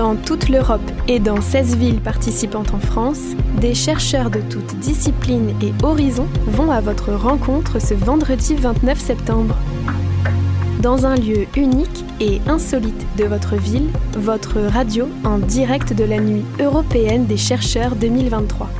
Dans toute l'Europe et dans 16 villes participantes en France, des chercheurs de toutes disciplines et horizons vont à votre rencontre ce vendredi 29 septembre. Dans un lieu unique et insolite de votre ville, votre radio en direct de la nuit européenne des chercheurs 2023.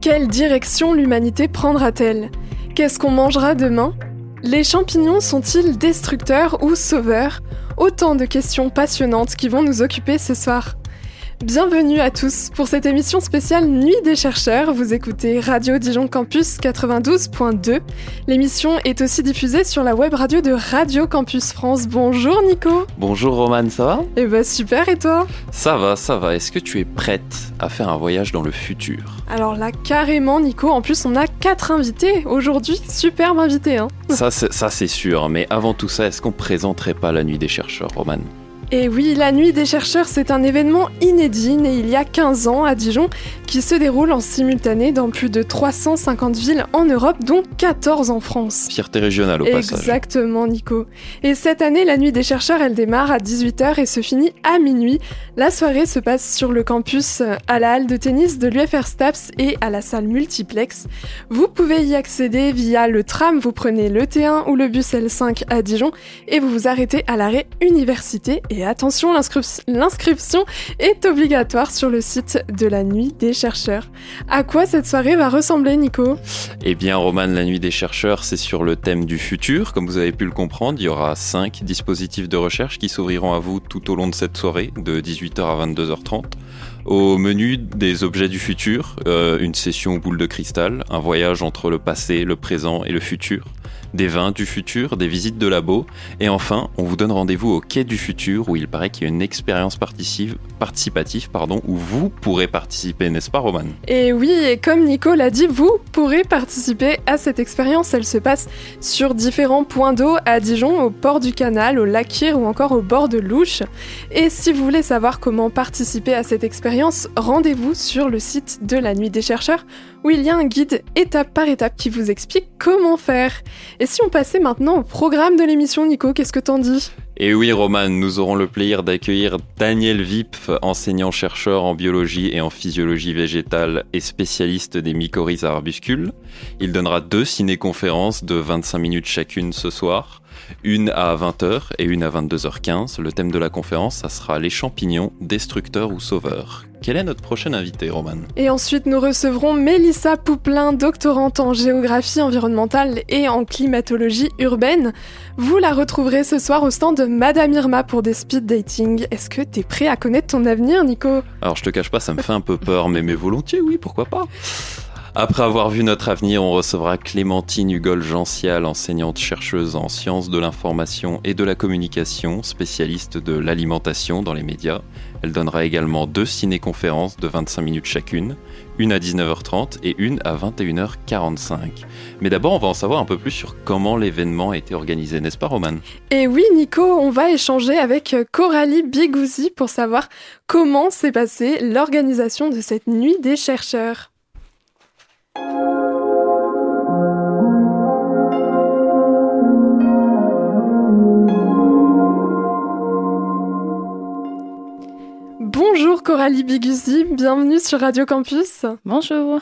Quelle direction l'humanité prendra-t-elle? Qu'est-ce qu'on mangera demain? Les champignons sont-ils destructeurs ou sauveurs? Autant de questions passionnantes qui vont nous occuper ce soir. Bienvenue à tous pour cette émission spéciale Nuit des chercheurs. Vous écoutez Radio Dijon Campus 92.2. L'émission est aussi diffusée sur la web radio de Radio Campus France. Bonjour Nico. Bonjour Roman, ça va? Eh bah super et toi? Ça va, ça va. Est-ce que tu es prête à faire un voyage dans le futur? Alors là carrément Nico, en plus on a quatre invités aujourd'hui, superbe invité hein. Ça c'est sûr, mais avant tout ça, est-ce qu'on présenterait pas la Nuit des chercheurs Roman? Et oui, la Nuit des chercheurs, c'est un événement inédit né il y a 15 ans à Dijon qui se déroule en simultané dans plus de 350 villes en Europe, dont 14 en France. Fierté régionale au passage. Exactement, Nico. Et cette année, la Nuit des chercheurs, elle démarre à 18h et se finit à minuit. La soirée se passe sur le campus, à la halle de tennis de l'UFR Staps et à la salle multiplex. Vous pouvez y accéder via le tram, vous prenez le T1 ou le bus L5 à Dijon et vous vous arrêtez à l'arrêt université et attention, l'inscription est obligatoire sur le site de la Nuit des chercheurs. À quoi cette soirée va ressembler, Nico? Eh bien, Roman, la Nuit des chercheurs, c'est sur le thème du futur. Comme vous avez pu le comprendre, il y aura cinq dispositifs de recherche qui s'ouvriront à vous tout au long de cette soirée, de 18h à 22h30. Au menu des objets du futur, euh, une session boule de cristal, un voyage entre le passé, le présent et le futur, des vins du futur, des visites de labo, et enfin, on vous donne rendez-vous au Quai du Futur où il paraît qu'il y a une expérience participative pardon, où vous pourrez participer, n'est-ce pas Roman? Et oui, et comme Nico l'a dit, vous pourrez participer à cette expérience. Elle se passe sur différents points d'eau à Dijon, au port du canal, au Lakir ou encore au bord de l'Ouche. Et si vous voulez savoir comment participer à cette expérience, rendez-vous sur le site de la Nuit des chercheurs où il y a un guide étape par étape qui vous explique comment faire. Et si on passait maintenant au programme de l'émission, Nico, qu'est-ce que t'en dis? Et oui, Roman, nous aurons le plaisir d'accueillir Daniel Vipf, enseignant-chercheur en biologie et en physiologie végétale et spécialiste des mycorhizes arbuscules. Il donnera deux ciné-conférences de 25 minutes chacune ce soir une à 20h et une à 22h15. Le thème de la conférence, ça sera les champignons, destructeurs ou sauveurs. Quel est notre prochain invité, Roman? Et ensuite, nous recevrons Mélissa Pouplin, doctorante en géographie environnementale et en climatologie urbaine. Vous la retrouverez ce soir au stand de Madame Irma pour des speed dating. Est-ce que t'es prêt à connaître ton avenir, Nico? Alors, je te cache pas, ça me fait un peu peur, mais, mais volontiers, oui, pourquoi pas? Après avoir vu notre avenir, on recevra Clémentine Hugol-Gential, enseignante-chercheuse en sciences de l'information et de la communication, spécialiste de l'alimentation dans les médias. Elle donnera également deux ciné-conférences de 25 minutes chacune, une à 19h30 et une à 21h45. Mais d'abord, on va en savoir un peu plus sur comment l'événement a été organisé, n'est-ce pas, Roman? Et oui, Nico, on va échanger avec Coralie Bigouzi pour savoir comment s'est passée l'organisation de cette nuit des chercheurs. Bonjour Coralie Biguzi, bienvenue sur Radio Campus. Bonjour.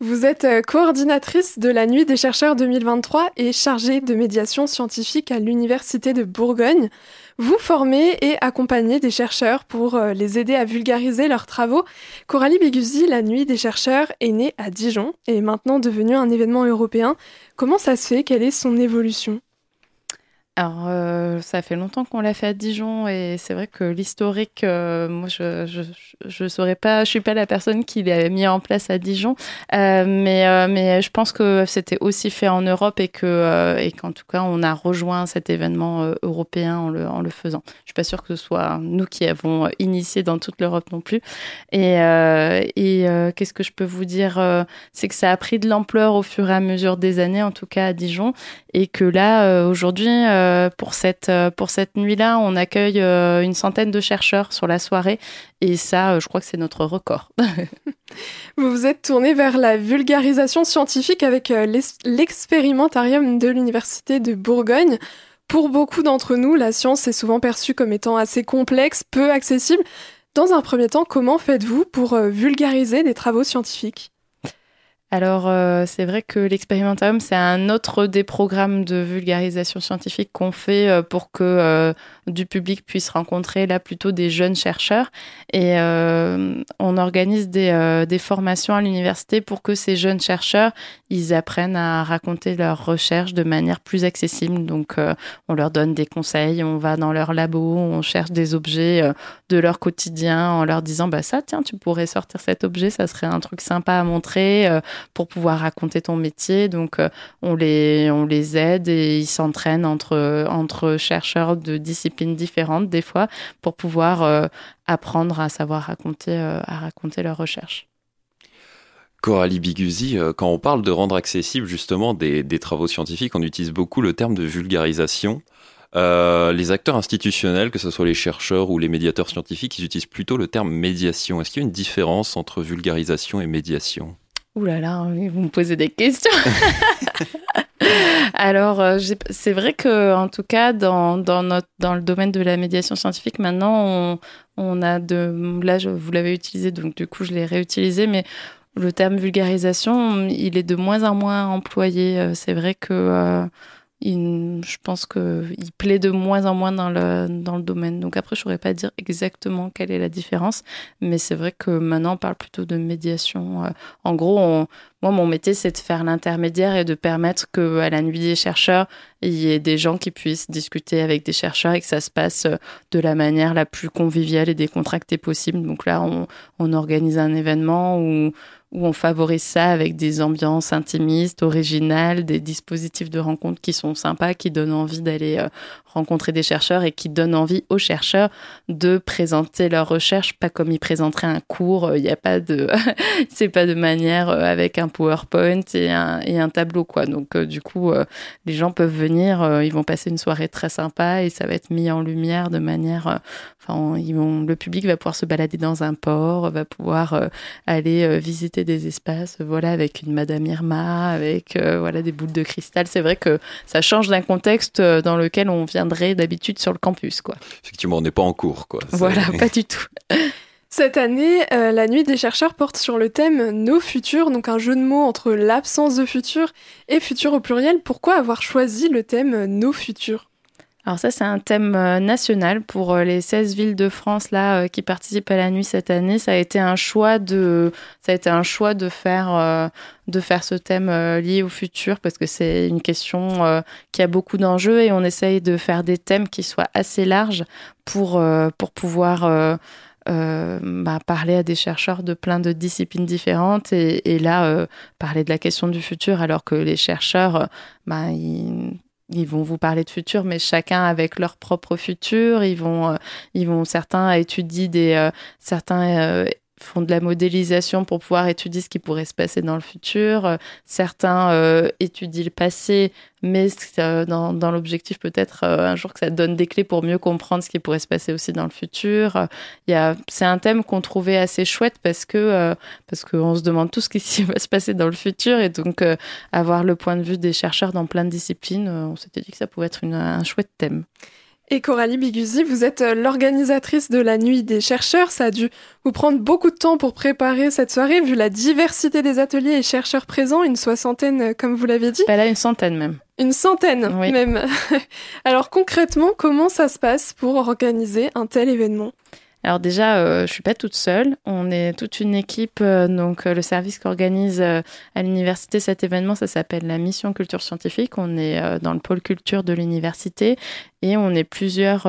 Vous êtes euh, coordinatrice de la Nuit des chercheurs 2023 et chargée de médiation scientifique à l'Université de Bourgogne. Vous formez et accompagnez des chercheurs pour euh, les aider à vulgariser leurs travaux. Coralie Biguzi, la Nuit des chercheurs, est née à Dijon et est maintenant devenue un événement européen. Comment ça se fait? Quelle est son évolution? Alors, euh, ça fait longtemps qu'on l'a fait à Dijon et c'est vrai que l'historique, euh, moi, je, je, saurais pas, je suis pas la personne qui l'a mis en place à Dijon, euh, mais, mais je pense que c'était aussi fait en Europe et que et qu'en tout cas, on a rejoint cet événement européen en le, en le faisant. Je suis pas sûre que ce soit nous qui avons initié dans toute l'Europe non plus. Et, et qu'est-ce que je peux vous dire C'est que ça a pris de l'ampleur au fur et à mesure des années, en tout cas à Dijon, et que là, aujourd'hui, pour cette, euh, pour cette nuit-là, on accueille euh, une centaine de chercheurs sur la soirée. Et ça, je crois que c'est notre record. vous vous êtes tourné vers la vulgarisation scientifique avec l'expérimentarium de l'Université de Bourgogne. Pour beaucoup d'entre nous, la science est souvent perçue comme étant assez complexe, peu accessible. Dans un premier temps, comment faites-vous pour vulgariser des travaux scientifiques? Alors, euh, c'est vrai que l'expérimentarium, c'est un autre des programmes de vulgarisation scientifique qu'on fait euh, pour que euh, du public puisse rencontrer là plutôt des jeunes chercheurs. Et on organise des, des, formations à l'université pour que ces jeunes chercheurs, ils apprennent à raconter leurs recherches de manière plus accessible. Donc, on leur donne des conseils, on va dans leur labo, on cherche des objets de leur quotidien en leur disant, bah ça, tiens, tu pourrais sortir cet objet, ça serait un truc sympa à montrer pour pouvoir raconter ton métier. Donc, euh, on, les, on les aide et ils s'entraînent entre, entre chercheurs de disciplines différentes, des fois, pour pouvoir euh, apprendre à savoir raconter, euh, à raconter leurs recherches. Coralie Biguzi, quand on parle de rendre accessible justement des, des, travaux scientifiques, on utilise beaucoup le terme de vulgarisation. les acteurs institutionnels, que ce soit les chercheurs ou les médiateurs scientifiques, ils utilisent plutôt le terme médiation. Est-ce qu'il y a une différence entre vulgarisation et médiation? Ouh là là, vous me posez des questions. Alors, euh, c'est vrai que, en tout cas, dans, le domaine de la médiation scientifique, maintenant, on, a de. Là, vous l'avez utilisé, donc du coup, je l'ai réutilisé, mais le terme vulgarisation, il est de moins en moins employé. Euh, c'est vrai que. Euh, je pense qu'il plaît de moins en moins dans le, dans le domaine. Donc après, je ne saurais pas dire exactement quelle est la différence, mais c'est vrai que maintenant, on parle plutôt de médiation. Euh, en gros, moi, mon métier, c'est de faire l'intermédiaire et de permettre qu'à la nuit des chercheurs, il y ait des gens qui puissent discuter avec des chercheurs et que ça se passe euh, de la manière la plus conviviale et décontractée possible. Donc là, on, on organise un événement où où on favorise ça avec des ambiances intimistes, originales, des dispositifs de rencontre qui sont sympas, qui donnent envie d'aller euh, rencontrer des chercheurs et qui donnent envie aux chercheurs de présenter leurs recherches, pas comme ils présenteraient un cours. Il n'y a pas de, c'est pas de manière euh, avec un PowerPoint et un, et un tableau quoi. Donc euh, du coup, les gens peuvent venir, ils vont passer une soirée très sympa et ça va être mis en lumière de manière, enfin, ils vont, le public va pouvoir se balader dans un port, va pouvoir aller visiter des espaces, voilà, avec une Madame Irma, avec euh, voilà des boules de cristal. C'est vrai que ça change d'un contexte euh, dans lequel on viendrait d'habitude sur le campus, quoi. Effectivement, on n'est pas en cours, quoi. Voilà, pas du tout. Cette année, euh, la nuit des chercheurs porte sur le thème Nos futurs, donc un jeu de mots entre l'absence de futur et futur au pluriel. Pourquoi avoir choisi le thème Nos futurs? Alors ça, c'est un thème euh, national pour euh, les 16 villes de France là euh, qui participent à la nuit cette année. Ça a été un choix de, ça a été un choix de faire, de faire ce thème lié au futur parce que c'est une question qui a beaucoup d'enjeux et on essaye de faire des thèmes qui soient assez larges pour, pour pouvoir bah, parler à des chercheurs de plein de disciplines différentes et, et là parler de la question du futur alors que les chercheurs bah, ils ils vont vous parler de futur, mais chacun avec leur propre futur. Ils vont, euh, ils vont certains étudier des, euh, certains euh, font de la modélisation pour pouvoir étudier ce qui pourrait se passer dans le futur. Certains euh, étudient le passé, mais euh, dans, dans l'objectif peut-être euh, un jour que ça donne des clés pour mieux comprendre ce qui pourrait se passer aussi dans le futur. C'est un thème qu'on trouvait assez chouette parce que parce qu'on se demande tout ce qui va se passer dans le futur et donc avoir le point de vue des chercheurs dans plein de disciplines, on s'était dit que ça pouvait être un chouette thème. Et Coralie Biguzi, vous êtes euh, l'organisatrice de la nuit des chercheurs. Ça a dû vous prendre beaucoup de temps pour préparer cette soirée, vu la diversité des ateliers et chercheurs présents, une soixantaine, euh, comme vous l'avez dit. Bah là, une centaine même. Une centaine même. Alors concrètement, comment ça se passe pour organiser un tel événement? Alors déjà, euh, je suis pas toute seule. On est toute une équipe. Euh, donc euh, le service qu'organise euh, à l'université cet événement, ça s'appelle la mission culture scientifique. On est dans le pôle culture de l'université et on est plusieurs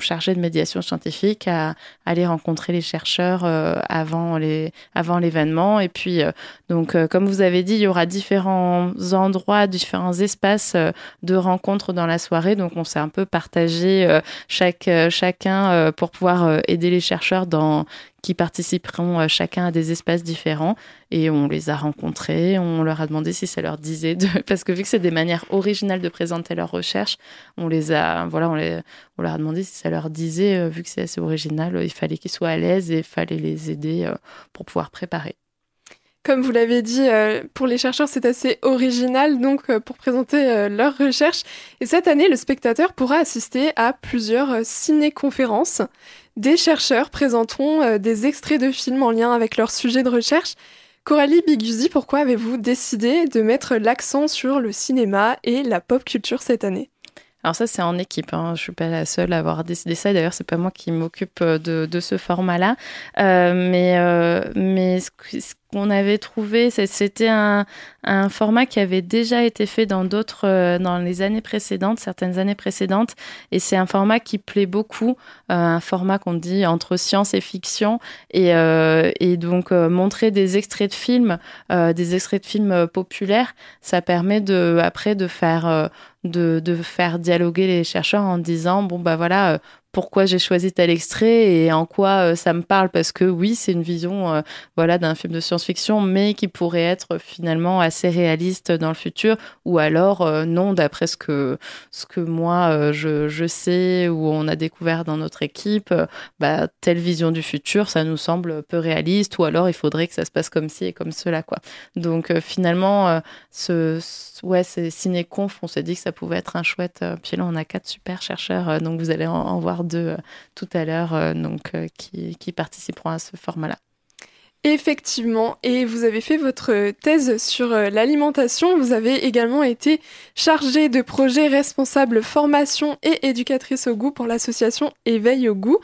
chargés de médiation scientifique à, aller rencontrer les chercheurs avant les avant l'événement. Et puis donc comme vous avez dit, il y aura différents endroits, différents espaces de rencontres dans la soirée. Donc on s'est un peu partagé chaque chacun pour pouvoir aider les chercheurs dans, qui participeront euh, chacun à des espaces différents. Et on les a rencontrés, on leur a demandé si ça leur disait, de... parce que vu que c'est des manières originales de présenter leurs recherches, on les a, voilà, on, les... on leur a demandé si ça leur disait, euh, vu que c'est assez original, il fallait qu'ils soient à l'aise et il fallait les aider euh, pour pouvoir préparer. Comme vous l'avez dit, pour les chercheurs, c'est assez original donc pour présenter leurs recherches. Et cette année, le spectateur pourra assister à plusieurs ciné-conférences. Des chercheurs présenteront des extraits de films en lien avec leur sujet de recherche. Coralie Biguzi, pourquoi avez-vous décidé de mettre l'accent sur le cinéma et la pop culture cette année? Alors ça, c'est en équipe. Hein. Je suis pas la seule à avoir décidé ça. D'ailleurs, c'est pas moi qui m'occupe de, de, ce format-là. Euh, mais euh, mais ce, qu'on avait trouvé, c'était un, format qui avait déjà été fait dans d'autres, euh, dans les années précédentes, certaines années précédentes. Et c'est un format qui plaît beaucoup, euh, un format qu'on dit entre science et fiction. Et, euh, donc, montrer des extraits de films, des extraits de films populaires, ça permet de, après de faire de, de, faire dialoguer les chercheurs en disant bon bah voilà pourquoi j'ai choisi tel extrait et en quoi euh, ça me parle. Parce que oui c'est une vision euh, voilà d'un film de science-fiction mais qui pourrait être finalement assez réaliste dans le futur. Ou alors euh, non d'après ce que ce que moi je, je, sais ou on a découvert dans notre équipe bah telle vision du futur ça nous semble peu réaliste. Ou alors il faudrait que ça se passe comme ci et comme cela quoi. Donc finalement ce, ouais c'est ciné-conf on s'est dit que ça pouvait être un chouette puis là on a quatre super chercheurs. Donc vous allez en voir deux euh, tout à l'heure, euh, euh, qui, qui participeront à ce format-là. Effectivement, et vous avez fait votre thèse sur l'alimentation. Vous avez également été chargée de projet responsable formation et éducatrice au goût pour l'association Éveil au goût.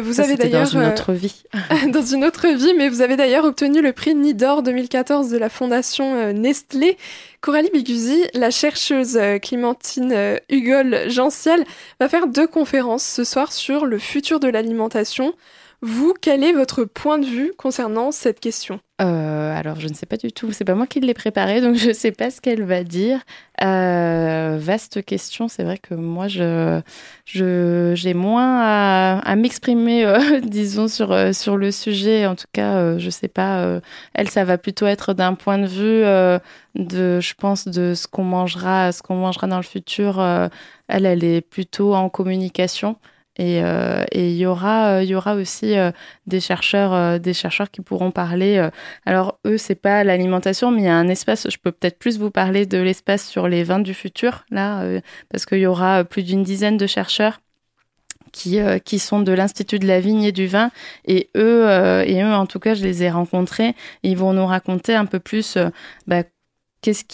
Vous avez d'ailleurs dans une autre vie. dans une autre vie, mais vous avez d'ailleurs obtenu le prix Nidor 2014 de la fondation Nestlé Coralie Biguzi, la chercheuse euh, Clémentine euh, Hugol Gentiel, va faire deux conférences ce soir sur le futur de l'alimentation. Vous, quel est votre point de vue concernant cette question? Euh, alors, je ne sais pas du tout. C'est pas moi qui l'ai préparée, donc je ne sais pas ce qu'elle va dire. Euh, vaste question. C'est vrai que moi, je, j'ai moins à, m'exprimer, euh, disons, sur, sur le sujet. En tout cas, je ne sais pas. elle, ça va plutôt être d'un point de vue de, je pense, de ce qu'on mangera, ce qu'on mangera dans le futur. elle, elle est plutôt en communication. Euh, et il y aura, euh, il y aura aussi euh, des chercheurs, des chercheurs qui pourront parler. alors eux, c'est pas l'alimentation, mais il y a un espace. Je peux peut-être plus vous parler de l'espace sur les vins du futur là, parce qu'il y aura plus d'une dizaine de chercheurs qui, qui sont de l'Institut de la vigne et du vin. Et eux, et eux, en tout cas, je les ai rencontrés. Ils vont nous raconter un peu plus bah, qu'est-ce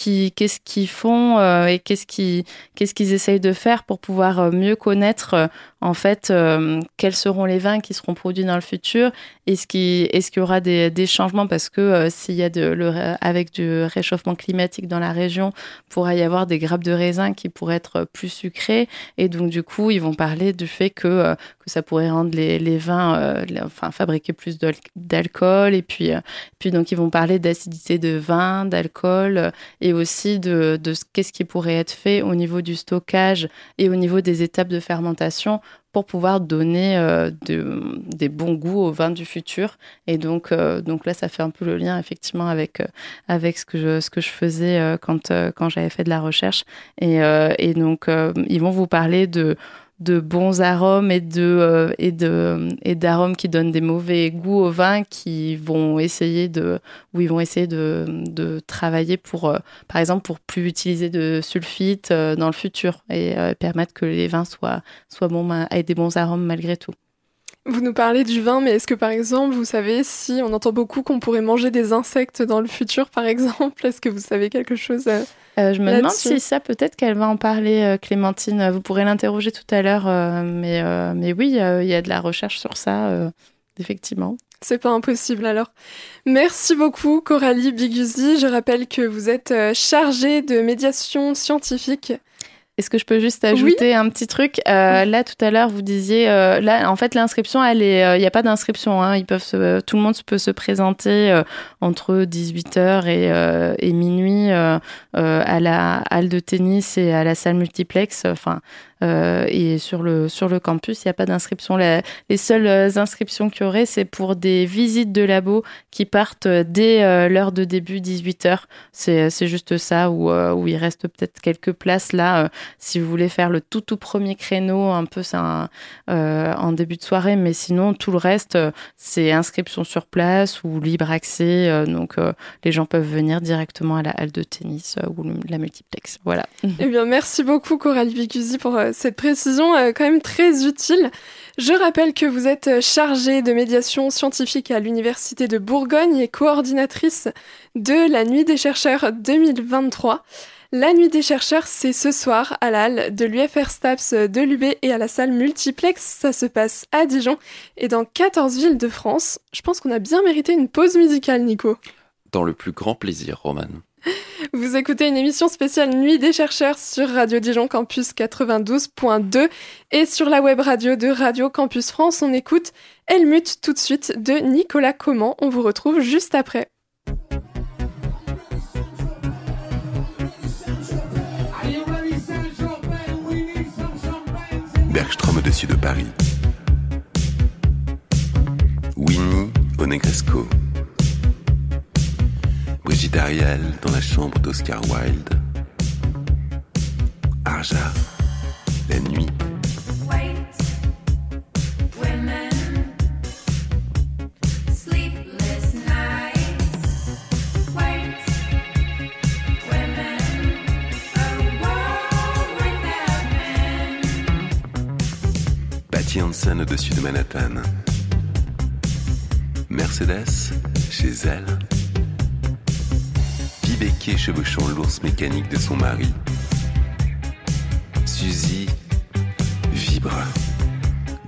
qu'ils font et qu'est-ce qu'ils qu'est-ce qu'ils essayent de faire pour pouvoir mieux connaître en fait, euh, quels seront les vins qui seront produits dans le futur? Est-ce qu'il est qu'il y aura des, des, changements? Parce que euh, s'il y a de, le, avec du réchauffement climatique dans la région, pourrait y avoir des grappes de raisin qui pourraient être plus sucrées. Et donc, du coup, ils vont parler du fait que, euh, que ça pourrait rendre les, les vins, enfin, fabriquer plus d'alcool. Et puis, puis, donc, ils vont parler d'acidité de vin, d'alcool, et aussi de, de qu'est-ce qui pourrait être fait au niveau du stockage et au niveau des étapes de fermentation pour pouvoir donner euh, des bons goûts au vin du futur. Et donc, euh, donc là, ça fait un peu le lien effectivement avec, euh, avec ce, que je, ce que je faisais quand, quand j'avais fait de la recherche. Et, et donc, ils vont vous parler de de bons arômes et de euh, et de et d'arômes qui donnent des mauvais goûts au vin qui vont essayer de ils vont essayer de, de travailler pour euh, par exemple pour plus utiliser de sulfite euh, dans le futur et permettre que les vins soient soient bons aient des bons arômes malgré tout. Vous nous parlez du vin, mais est-ce que par exemple, vous savez si on entend beaucoup qu'on pourrait manger des insectes dans le futur, par exemple? Est-ce que vous savez quelque chose euh, Je me demande si ça, peut-être qu'elle va en parler, euh, Clémentine. Vous pourrez l'interroger tout à l'heure, euh, mais, mais oui, il y a de la recherche sur ça, effectivement. C'est pas impossible alors. Merci beaucoup Coralie Biguzi. Je rappelle que vous êtes chargée de médiation scientifique est-ce que je peux juste ajouter un petit truc? Euh, Là, tout à l'heure, vous disiez, euh, là, en fait, l'inscription, elle est, euh, il n'y a pas d'inscription. Hein, ils peuvent, se, tout le monde peut se présenter euh, entre 18h et, et minuit à la halle de tennis et à la salle multiplex. Enfin, euh, et sur le, sur le campus, il n'y a pas d'inscription. Les seules euh, inscriptions qu'il y aurait, c'est pour des visites de labo qui partent dès euh, l'heure de début, 18h. C'est juste ça, où, où il reste peut-être quelques places là. si vous voulez faire le tout tout premier créneau, un peu c'est en début de soirée, mais sinon tout le reste c'est inscription sur place ou libre accès. donc les gens peuvent venir directement à la halle de tennis ou la multiplex. Voilà. Eh bien, merci beaucoup Coralie Bicusi pour cette précision quand même très utile. Je rappelle que vous êtes chargée de médiation scientifique à l'Université de Bourgogne et coordinatrice de la Nuit des chercheurs 2023. La Nuit des chercheurs, c'est ce soir à la de l'UFR STAPS de l'UB et à la salle multiplex. Ça se passe à Dijon et dans 14 villes de France. Je pense qu'on a bien mérité une pause musicale, Nico. Dans le plus grand plaisir, Roman. Vous écoutez une émission spéciale Nuit des chercheurs sur Radio Dijon Campus 92.2 et sur la web radio de Radio Campus France. On écoute Helmut tout de suite de Nicolas Comment. On vous retrouve juste après. Bergstrom au-dessus de Paris. Winnie. Brigitte Ariel dans la chambre d'Oscar Wilde. Arja, la nuit. Patty Hansen au-dessus de Manhattan. Mercedes, chez elle. Becquet chevauchant l'ours mécanique de son mari. Suzy vibre.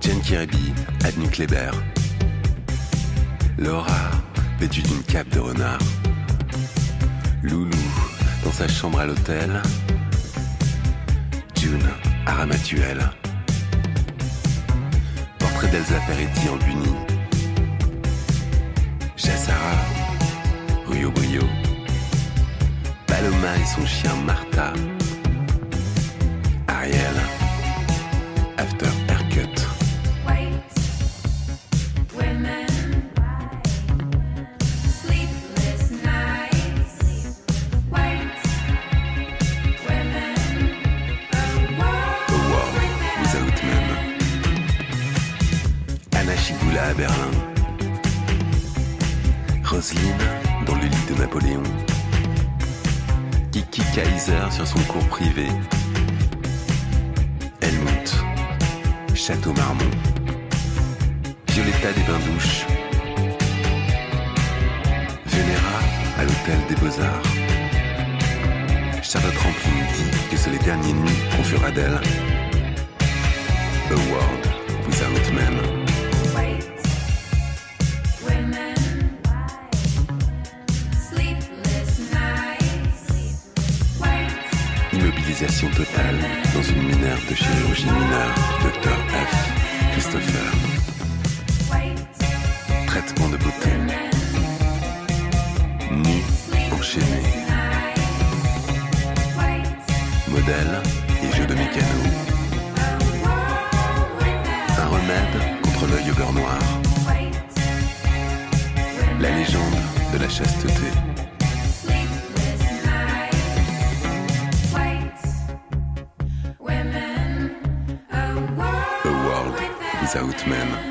Jen Kirby, Adney Kleber. Laura, vêtue d'une cape de renard. Loulou, dans sa chambre à l'hôtel. June, à Ramatuel. Portrait d'Elsa Peretti en Buni. Jassara, Rio Brio. Paloma et son chien Martha. Ariel. Without Men.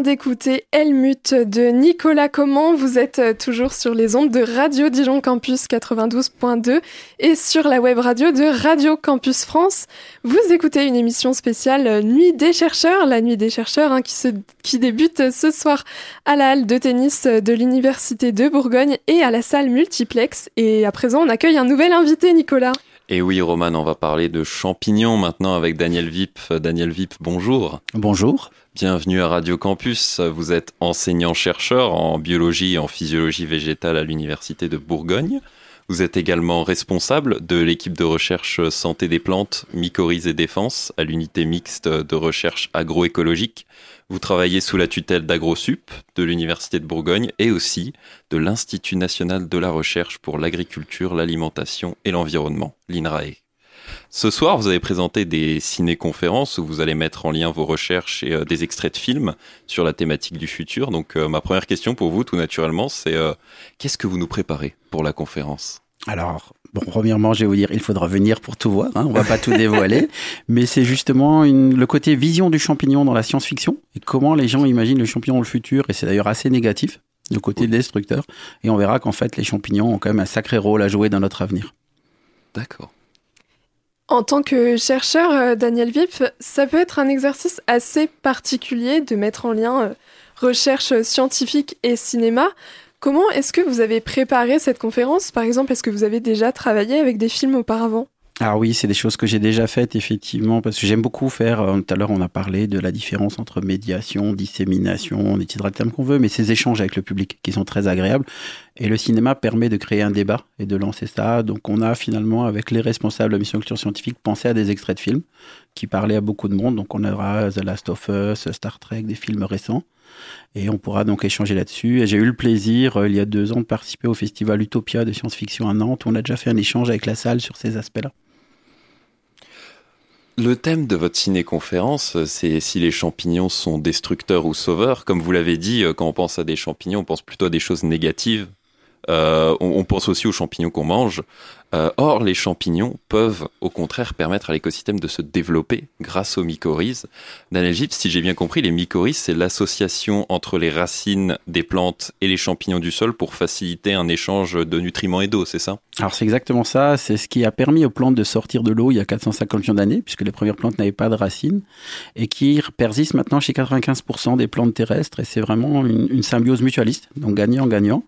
D'écouter Helmut de Nicolas Comment. Vous êtes euh, toujours sur les ondes de Radio Dijon Campus 92.2 et sur la web radio de Radio Campus France. Vous écoutez une émission spéciale euh, Nuit des chercheurs, la Nuit des chercheurs hein, qui, débute ce soir à la halle de tennis de l'Université de Bourgogne et à la salle multiplex. Et à présent, on accueille un nouvel invité, Nicolas. Et oui, Roman, on va parler de champignons maintenant avec Daniel Vip. Daniel Vip, bonjour. Bonjour. Bienvenue à Radio Campus. Vous êtes enseignant-chercheur en biologie et en physiologie végétale à l'Université de Bourgogne. Vous êtes également responsable de l'équipe de recherche santé des plantes, mycorhizes et défense à l'unité mixte de recherche agroécologique. Vous travaillez sous la tutelle d'AgroSup de l'Université de Bourgogne et aussi de l'Institut national de la recherche pour l'agriculture, l'alimentation et l'environnement, l'INRAE. Ce soir, vous avez présenté des ciné-conférences où vous allez mettre en lien vos recherches et euh, des extraits de films sur la thématique du futur. Donc, euh, ma première question pour vous, tout naturellement, c'est euh, qu'est-ce que vous nous préparez pour la conférence? Alors, bon, premièrement, je vais vous dire, il faudra venir pour tout voir. Hein, on va pas tout dévoiler, mais c'est justement une, le côté vision du champignon dans la science-fiction et comment les gens imaginent le champignon dans le futur. Et c'est d'ailleurs assez négatif, le côté destructeur. Et on verra qu'en fait, les champignons ont quand même un sacré rôle à jouer dans notre avenir. D'accord. En tant que chercheur, euh, Daniel Vip, ça peut être un exercice assez particulier de mettre en lien euh, recherche scientifique et cinéma. Comment est-ce que vous avez préparé cette conférence? Par exemple, est-ce que vous avez déjà travaillé avec des films auparavant? Ah oui, c'est des choses que j'ai déjà faites effectivement, parce que j'aime beaucoup faire. euh, Tout à l'heure, on a parlé de la différence entre médiation, dissémination, on utilisera le terme qu'on veut, mais ces échanges avec le public qui sont très agréables. Et le cinéma permet de créer un débat et de lancer ça. Donc, on a finalement, avec les responsables de la mission culture scientifique, pensé à des extraits de films qui parlaient à beaucoup de monde. Donc, on aura The Last of Us, Star Trek, des films récents. Et on pourra donc échanger là-dessus. Et j'ai eu le plaisir, euh, il y a deux ans, de participer au festival Utopia de science-fiction à Nantes. On a déjà fait un échange avec la salle sur ces aspects-là. Le thème de votre ciné-conférence, euh, c'est si les champignons sont destructeurs ou sauveurs. Comme vous l'avez dit, euh, quand on pense à des champignons, on pense plutôt à des choses négatives. On pense aussi aux champignons qu'on mange. Euh, or, les champignons peuvent, au contraire, permettre à l'écosystème de se développer grâce aux mycorhizes. Daniel Gibbs, si j'ai bien compris, les mycorhizes, c'est l'association entre les racines des plantes et les champignons du sol pour faciliter un échange de nutriments et d'eau, c'est ça? Alors c'est exactement ça, c'est ce qui a permis aux plantes de sortir de l'eau il y a 450 millions d'années, puisque les premières plantes n'avaient pas de racines, et qui persiste maintenant chez 95% des plantes terrestres, et c'est vraiment une symbiose mutualiste, donc gagnant-gagnant.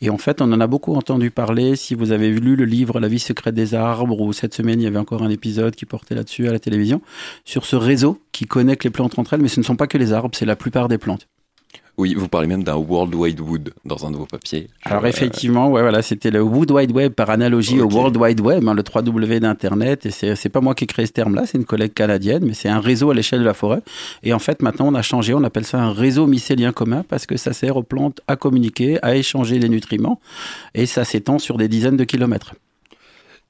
Et en fait, on en a beaucoup entendu parler, si vous avez lu le livre La vie secrète des arbres, ou cette semaine il y avait encore un épisode qui portait là-dessus à la télévision, sur ce réseau qui connecte les plantes entre elles, mais ce ne sont pas que les arbres, c'est la plupart des plantes. Oui, vous parlez même d'un World Wide Wood dans un de vos papiers. Alors Euh, effectivement, ouais, voilà, c'était le Wood Wide Web par analogie au World Wide Web, hein, le 3W d'Internet. Et c'est c'est pas moi qui ai créé ce terme-là, c'est une collègue canadienne, mais c'est un réseau à l'échelle de la forêt. Et en fait, maintenant, on a changé, on appelle ça un réseau mycélien commun parce que ça sert aux plantes à communiquer, à échanger les nutriments, et ça s'étend sur des dizaines de kilomètres.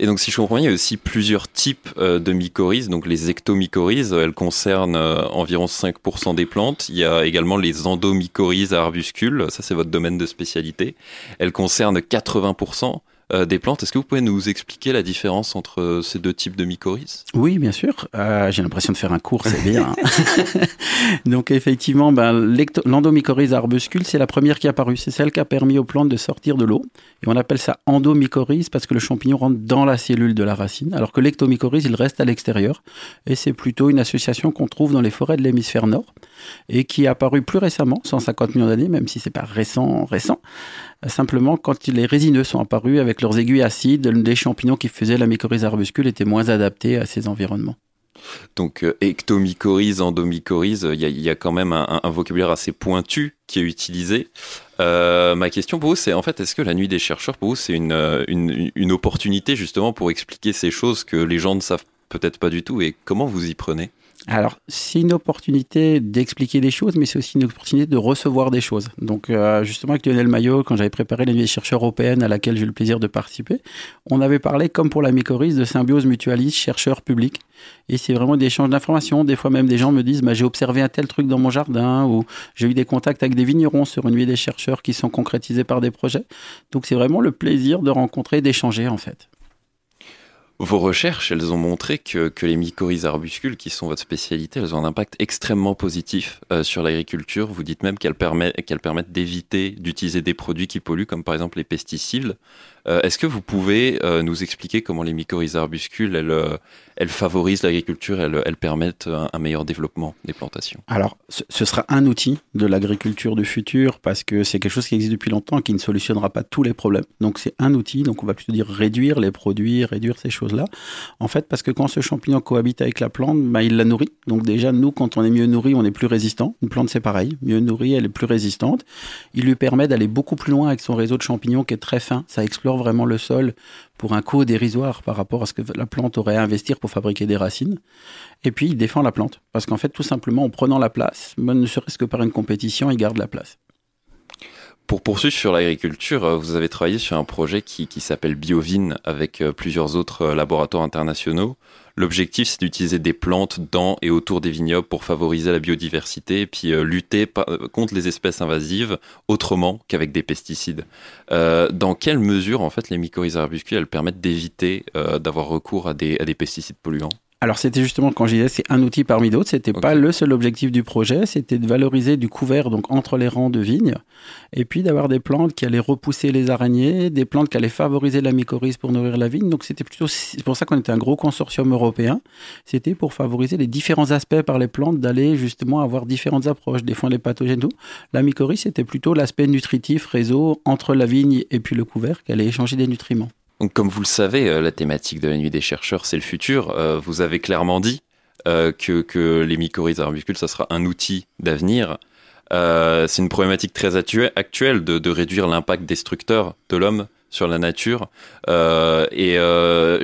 Et donc, si je comprends bien, il y a aussi plusieurs types euh, de mycorhizes. Donc, les ectomycorhizes, elles concernent euh, environ 5% des plantes. Il y a également les endomycorhizes à arbuscules. Ça, c'est votre domaine de spécialité. Elles concernent 80% euh, des plantes. Est-ce que vous pouvez nous expliquer la différence entre euh, ces deux types de mycorhizes? Oui, bien sûr. Euh, J'ai l'impression de faire un cours, c'est bien. Donc effectivement, ben, l'endomycorhize arbuscule, c'est la première qui est apparue. C'est celle qui a permis aux plantes de sortir de l'eau. Et on appelle ça endomycorhize parce que le champignon rentre dans la cellule de la racine, alors que l'ectomycorhize, il reste à l'extérieur. Et c'est plutôt une association qu'on trouve dans les forêts de l'hémisphère nord et qui est apparue plus récemment, 150 millions d'années, même si c'est pas récent, récent. Simplement, quand les résineux sont apparus avec leurs aiguilles acides, des champignons qui faisaient la mycorhize arbuscule étaient moins adaptés à ces environnements. Donc, euh, ectomycorhize, endomycorhize, il y, a- quand même un, vocabulaire assez pointu qui est utilisé. Euh, ma question pour vous, c'est en fait, est-ce que la nuit des chercheurs, pour vous, c'est euh, une, une opportunité justement pour expliquer ces choses que les gens ne savent peut-être pas du tout et comment vous y prenez? Alors, c'est une opportunité d'expliquer des choses, mais c'est aussi une opportunité de recevoir des choses. Donc, euh, justement, avec Lionel Maillot, quand j'avais préparé des chercheurs européenne à laquelle j'ai eu le plaisir de participer, on avait parlé, comme pour la mycorhize, de symbiose mutualiste chercheur-public. Et c'est vraiment des échanges d'informations. Des fois, même des gens me disent bah, J'ai observé un tel truc dans mon jardin, ou j'ai eu des contacts avec des vignerons sur une nuit des chercheurs qui sont concrétisés par des projets. Donc, c'est vraiment le plaisir de rencontrer, d'échanger, en fait. Vos recherches, elles ont montré que, que les mycorhizes arbuscules, qui sont votre spécialité, elles ont un impact extrêmement positif euh, sur l'agriculture. Vous dites même qu'elles permettent, qu'elles permettent d'éviter d'utiliser des produits qui polluent, comme par exemple les pesticides. Euh, Est-ce que vous pouvez euh, nous expliquer comment les mycorhizes arbuscules, elles, euh, elles favorisent l'agriculture, elles, permettent un, meilleur développement des plantations? Alors, ce sera un outil de l'agriculture du futur parce que c'est quelque chose qui existe depuis longtemps qui ne solutionnera pas tous les problèmes. Donc, c'est un outil. Donc, on va plutôt dire réduire les produits, réduire ces choses-là. En fait, parce que quand ce champignon cohabite avec la plante, bah, il la nourrit. Donc, déjà, nous, quand on est mieux nourri, on est plus résistant. Une plante, c'est pareil. Mieux nourrie, elle est plus résistante. Il lui permet d'aller beaucoup plus loin avec son réseau de champignons qui est très fin. Ça explore vraiment le sol pour un coût dérisoire par rapport à ce que la plante aurait à investir pour fabriquer des racines. Et puis, il défend la plante. Parce qu'en fait, tout simplement, en prenant la place, ne serait-ce que par une compétition, il garde la place. Pour poursuivre sur l'agriculture, euh, vous avez travaillé sur un projet qui, s'appelle BioVine avec euh, plusieurs autres euh, laboratoires internationaux. L'objectif, c'est d'utiliser des plantes dans et autour des vignobles pour favoriser la biodiversité et puis lutter contre les espèces invasives autrement qu'avec des pesticides. Dans quelle mesure, en fait, les mycorhizes arbuscules permettent d'éviter d'avoir recours à des pesticides polluants? Alors c'était justement quand je disais c'est un outil parmi d'autres, c'était pas le seul objectif du projet, c'était de valoriser du couvert donc entre les rangs de vignes et puis d'avoir des plantes qui allaient repousser les araignées, des plantes qui allaient favoriser la mycorhize pour nourrir la vigne. Donc c'était plutôt c'est pour ça qu'on était un gros consortium européen, c'était pour favoriser les différents aspects par les plantes d'aller justement avoir différentes approches, des fois les pathogènes tout. La mycorhize c'était plutôt l'aspect nutritif réseau entre la vigne et puis le couvert qui allait échanger des nutriments. Comme vous le savez, euh, la thématique de la nuit des chercheurs, c'est le futur. Euh, vous avez clairement dit euh, que, les mycorhizes arbuscules, ça sera un outil d'avenir. c'est une problématique très actuelle de, réduire l'impact destructeur de l'homme sur la nature. et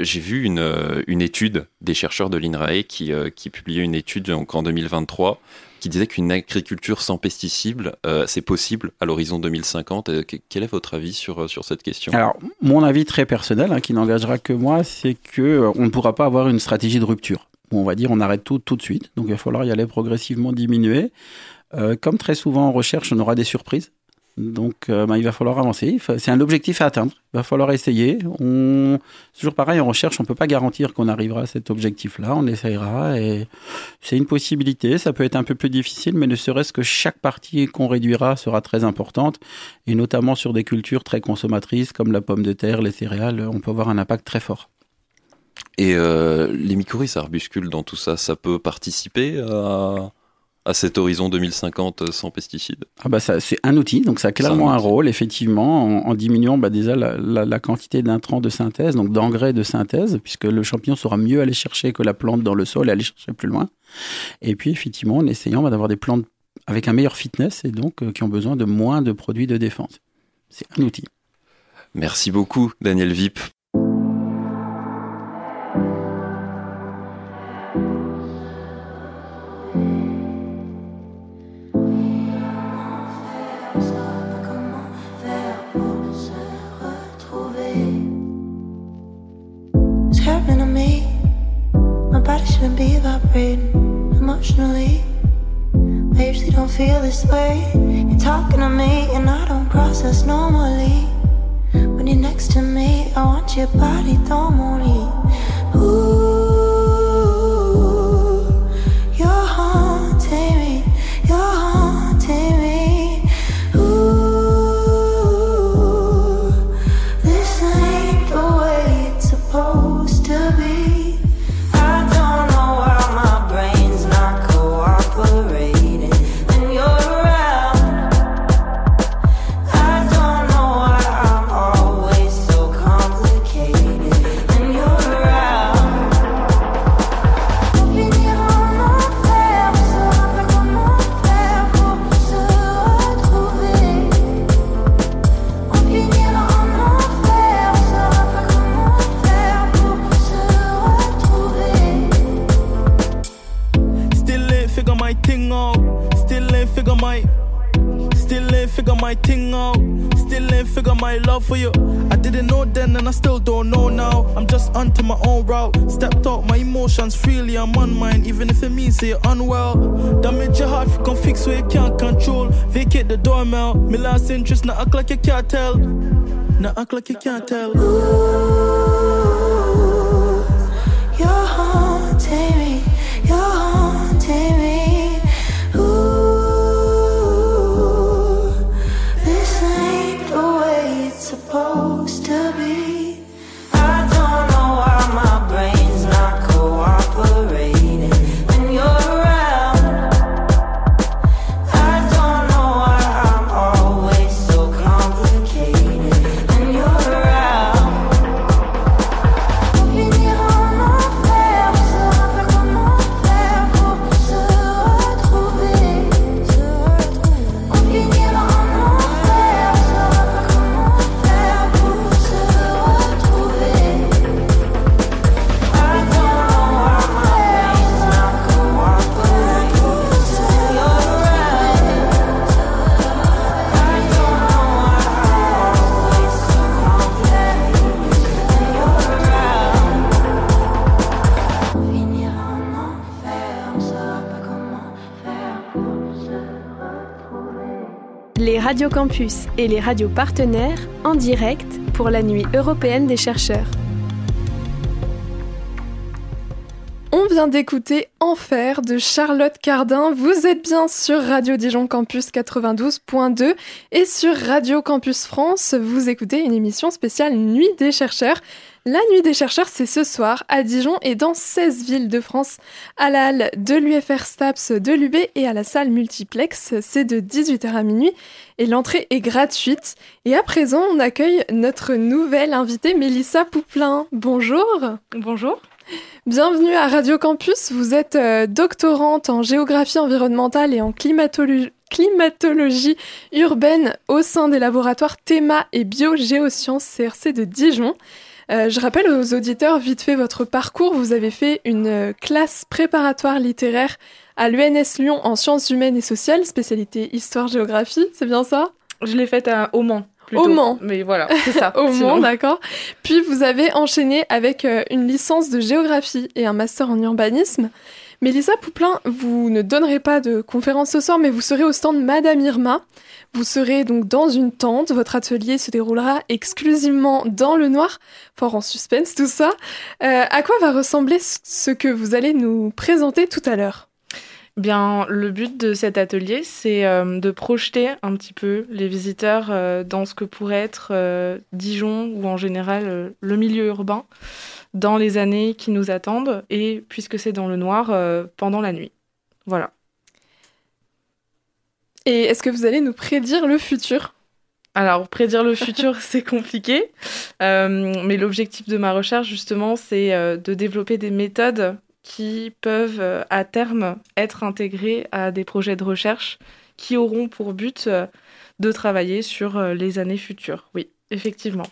j'ai vu une, étude des chercheurs de l'INRAE qui, publiait une étude en 2023 qui disait qu'une agriculture sans pesticides, euh, c'est possible à l'horizon 2050. Euh, quel est votre avis sur, euh, sur cette question? Alors, mon avis très personnel, hein, qui n'engagera que moi, c'est que on ne pourra pas avoir une stratégie de rupture. on va dire on arrête tout tout de suite. Donc, il va falloir y aller progressivement diminuer. comme très souvent en recherche, on aura des surprises. Donc, euh, ben, il va falloir avancer. C'est un objectif à atteindre. Il va falloir essayer. C'est toujours pareil en recherche, on ne peut pas garantir qu'on arrivera à cet objectif-là. On essayera et c'est une possibilité. Ça peut être un peu plus difficile, mais ne serait-ce que chaque partie qu'on réduira sera très importante et notamment sur des cultures très consommatrices comme la pomme de terre, les céréales, on peut avoir un impact très fort. Et euh, les mycorhizes arbuscules dans tout ça, ça peut participer à à cet horizon 2050 sans pesticides ah bah ça, C'est un outil, donc ça a clairement un, rôle, effectivement, en, diminuant bah déjà la, la, quantité d'intrants de synthèse, donc d'engrais de synthèse, puisque le champignon saura mieux aller chercher que la plante dans le sol et aller chercher plus loin. Et puis, effectivement, en essayant bah, d'avoir des plantes avec un meilleur fitness et donc euh, qui ont besoin de moins de produits de défense. C'est un outil. Merci beaucoup, Daniel Vip, shouldn't be vibrating emotionally. I usually don't feel this way. You're talking to me, and I don't process normally. When you're next to me, I want your body, don't worry. Not act like you can't tell. Not act like you can't tell. Les radios campus et les radios partenaires en direct pour la nuit européenne des chercheurs. On vient d'écouter Enfer de Charlotte Cardin. Vous êtes bien sur Radio Dijon Campus 92.2 et sur Radio Campus France. Vous écoutez une émission spéciale Nuit des chercheurs. La Nuit des chercheurs, c'est ce soir à Dijon et dans 16 villes de France, à la halle de l'UFR STAPS de l'UB et à la salle multiplex. C'est de 18h à minuit et l'entrée est gratuite. Et à présent, on accueille notre nouvelle invitée, Mélissa Pouplin. Bonjour. Bonjour. Bienvenue à Radio Campus. Vous êtes euh, doctorante en géographie environnementale et en climatologie, climatologie urbaine au sein des laboratoires Théma et Biogéosciences CRC de Dijon. Euh, je rappelle aux auditeurs vite fait votre parcours. Vous avez fait une euh, classe préparatoire littéraire à l'UNS Lyon en sciences humaines et sociales, spécialité histoire-géographie, c'est bien ça? Je l'ai faite à Au Mans. Au Mans. Mais voilà, c'est ça. Au. Mans, d'accord. Puis vous avez enchaîné avec euh, une licence de géographie et un master en urbanisme. Mélissa Pouplin, vous ne donnerez pas de conférence ce soir, mais vous serez au stand Madame Irma. Vous serez donc dans une tente. Votre atelier se déroulera exclusivement dans le noir. Fort en suspense tout ça. Euh, à quoi va ressembler ce que vous allez nous présenter tout à l'heure? Bien, le but de cet atelier, c'est euh, de projeter un petit peu les visiteurs euh, dans ce que pourrait être Dijon ou en général le milieu urbain dans les années qui nous attendent et puisque c'est dans le noir euh, pendant la nuit. Voilà. Et est-ce que vous allez nous prédire le futur? Alors, prédire le futur, c'est compliqué, Euh, mais l'objectif de ma recherche, justement, c'est euh, de développer des méthodes qui peuvent, à terme, être intégrées à des projets de recherche qui auront pour but de travailler sur les années futures. Oui, effectivement.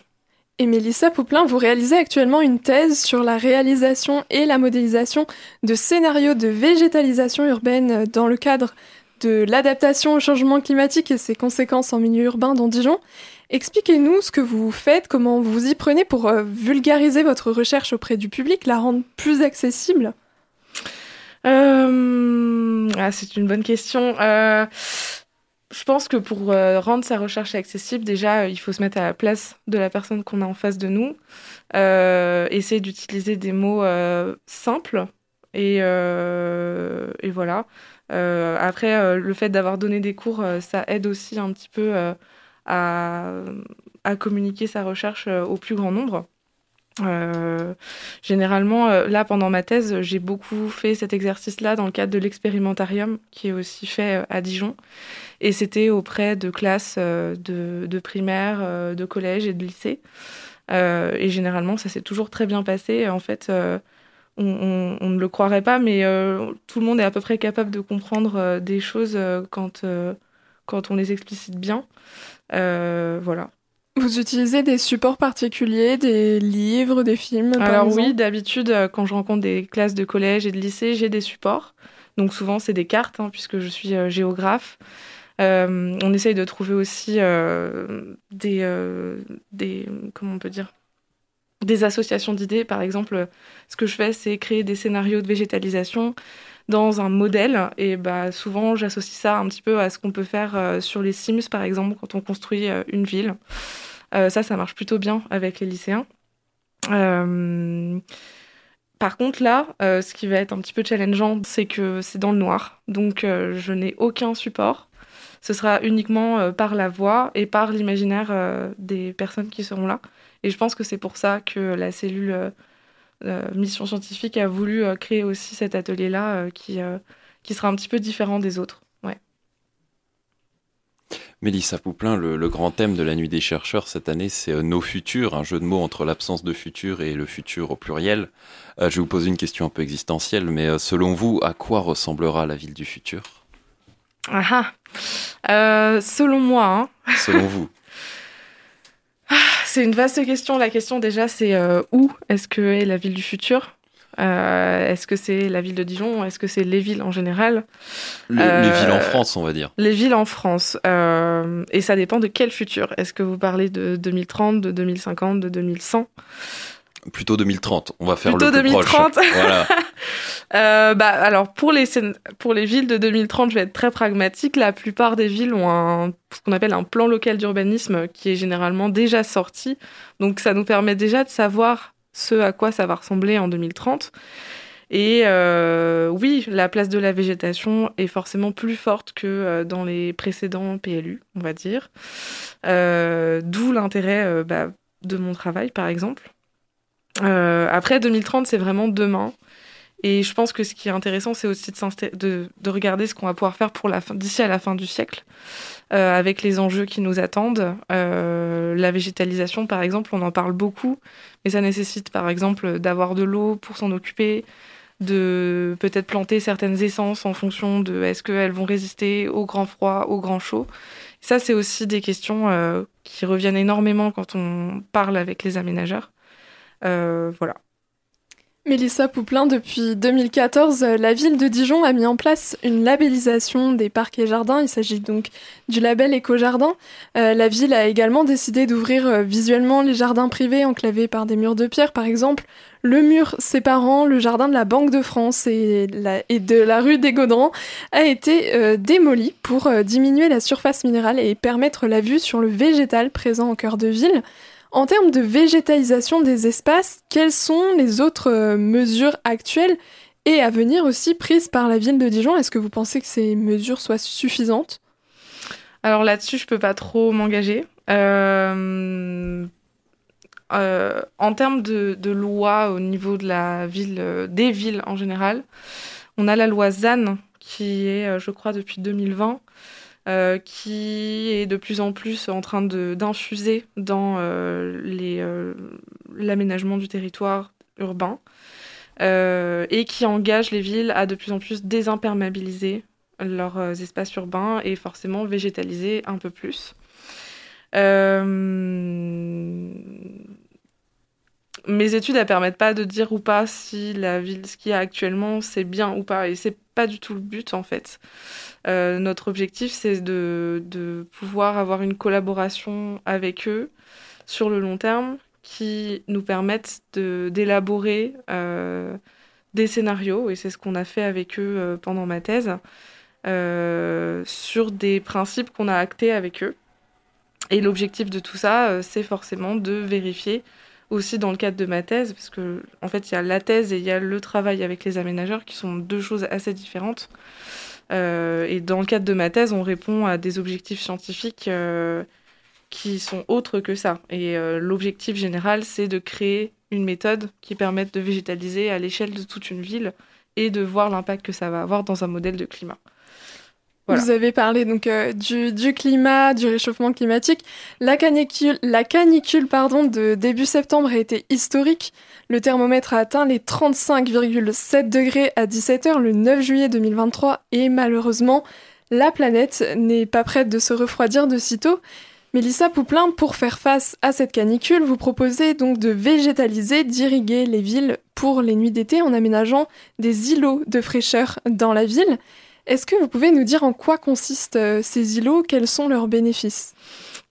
Et Mélissa Pouplin, vous réalisez actuellement une thèse sur la réalisation et la modélisation de scénarios de végétalisation urbaine dans le cadre de l'adaptation au changement climatique et ses conséquences en milieu urbain dans Dijon. Expliquez-nous ce que vous faites, comment vous y prenez pour euh, vulgariser votre recherche auprès du public, la rendre plus accessible. Euh, ah, c'est une bonne question. Euh, je pense que pour euh, rendre sa recherche accessible, déjà, euh, il faut se mettre à la place de la personne qu'on a en face de nous, euh, essayer d'utiliser des mots simples et, et voilà. Après, le fait d'avoir donné des cours, ça aide aussi un petit peu à, à communiquer sa recherche au plus grand nombre. Euh, généralement, euh, là, pendant ma thèse, j'ai beaucoup fait cet exercice-là dans le cadre de l'expérimentarium qui est aussi fait euh, à Dijon. Et c'était auprès de classes euh, de, de primaire, de collège et de lycée. Euh, et généralement, ça s'est toujours très bien passé. En fait, on, ne le croirait pas, mais tout le monde est à peu près capable de comprendre des choses quand, quand on les explicite bien. Voilà. Vous utilisez des supports particuliers, des livres, des films par Alors exemple oui, d'habitude, euh, quand je rencontre des classes de collège et de lycée, j'ai des supports. Donc souvent, c'est des cartes, hein, puisque je suis euh, géographe. Euh, on essaye de trouver aussi euh, des, des, comment on peut dire, des associations d'idées. Par exemple, ce que je fais, c'est créer des scénarios de végétalisation dans un modèle. Et bah, souvent, j'associe ça un petit peu à ce qu'on peut faire euh, sur les Sims, par exemple, quand on construit euh, une ville. Euh, ça, ça marche plutôt bien avec les lycéens. Par contre, là, ce qui va être un petit peu challengeant, c'est que c'est dans le noir. Donc, je n'ai aucun support. Ce sera uniquement par la voix et par l'imaginaire des personnes qui seront là. Et je pense que c'est pour ça que la cellule Mission Scientifique a voulu euh, créer aussi cet atelier-là euh, qui, euh, qui sera un petit peu différent des autres. Ouais. Mélissa Pouplin, le, le grand thème de la nuit des chercheurs cette année, c'est euh, nos futurs, un jeu de mots entre l'absence de futur et le futur au pluriel. Euh, je vais vous poser une question un peu existentielle, mais euh, selon vous, à quoi ressemblera la ville du futur? Ah ah. Euh, selon moi, hein, Selon vous C'est une vaste question. La question déjà, c'est euh, où est-ce que est la ville du futur? Euh, Est-ce que c'est la ville de Dijon? Est-ce que c'est les villes en général? Le- Euh, Les villes en France, on va dire. Les villes en France. Euh, et ça dépend de quel futur. Est-ce que vous parlez de 2030, de 2050, de 2100 Plutôt 2030. On va faire Plutôt le plus 2030. proche. Voilà. Euh, bah, alors pour les, pour les villes de 2030, je vais être très pragmatique. La plupart des villes ont un, ce qu'on appelle un plan local d'urbanisme qui est généralement déjà sorti. Donc ça nous permet déjà de savoir ce à quoi ça va ressembler en 2030. Et euh, oui, la place de la végétation est forcément plus forte que euh, dans les précédents PLU, on va dire. Euh, d'où l'intérêt bah, de mon travail, par exemple. Après, 2030, c'est vraiment demain. Et je pense que ce qui est intéressant, c'est aussi de, de, regarder ce qu'on va pouvoir faire pour d'ici à la fin du siècle, avec les enjeux qui nous attendent. la végétalisation, par exemple, on en parle beaucoup, mais ça nécessite, par exemple, d'avoir de l'eau pour s'en occuper, de peut-être planter certaines essences en fonction de est-ce qu'elles vont résister au grand froid, au grand chaud. Ça, c'est aussi des questions euh, qui reviennent énormément quand on parle avec les aménageurs. Euh, voilà. Mélissa Pouplin, depuis 2014, la ville de Dijon a mis en place une labellisation des parcs et jardins. Il s'agit donc du label Éco-Jardin. Euh, la ville a également décidé d'ouvrir visuellement les jardins privés enclavés par des murs de pierre, par exemple, le mur séparant le jardin de la Banque de France et, de la rue des Gaudrans a été euh, démoli pour euh, diminuer la surface minérale et permettre la vue sur le végétal présent au cœur de ville. En termes de végétalisation des espaces, quelles sont les autres euh, mesures actuelles et à venir aussi prises par la ville de Dijon? Est-ce que vous pensez que ces mesures soient suffisantes? Alors là-dessus, je peux pas trop m'engager. Euh, euh, en termes de, loi au niveau de la ville, des villes en général, on a la loi ZAN qui est, je crois, depuis 2020, qui est de plus en plus en train d'infuser dans l'aménagement du territoire urbain et qui engage les villes à de plus en plus désimperméabiliser leurs espaces urbains et forcément végétaliser un peu plus. Euh, mes études, elles permettent pas de dire ou pas si la ville, ce qu'il y a actuellement, c'est bien ou pas. Pas du tout le but, en fait. Euh, notre objectif, c'est de, de, pouvoir avoir une collaboration avec eux sur le long terme qui nous permettent d'élaborer euh, des scénarios. Et c'est ce qu'on a fait avec eux euh, pendant ma thèse, sur des principes qu'on a actés avec eux. Et l'objectif de tout ça, c'est forcément de vérifier aussi dans le cadre de ma thèse, parce que en fait, il y a la thèse et il y a le travail avec les aménageurs qui sont deux choses assez différentes. Euh, et dans le cadre de ma thèse, on répond à des objectifs scientifiques euh, qui sont autres que ça. Et euh, l'objectif général, c'est de créer une méthode qui permette de végétaliser à l'échelle de toute une ville et de voir l'impact que ça va avoir dans un modèle de climat. Vous avez parlé donc euh, du, climat, du réchauffement climatique. La canicule, la canicule pardon, de début septembre a été historique. Le thermomètre a atteint les 35,7 degrés à 17h le 9 juillet 2023 et malheureusement, la planète n'est pas prête de se refroidir de sitôt. Mélissa Pouplin, pour faire face à cette canicule, vous proposez donc de végétaliser, d'irriguer les villes pour les nuits d'été en aménageant des îlots de fraîcheur dans la ville. Est-ce que vous pouvez nous dire en quoi consistent euh, ces îlots? Quels sont leurs bénéfices?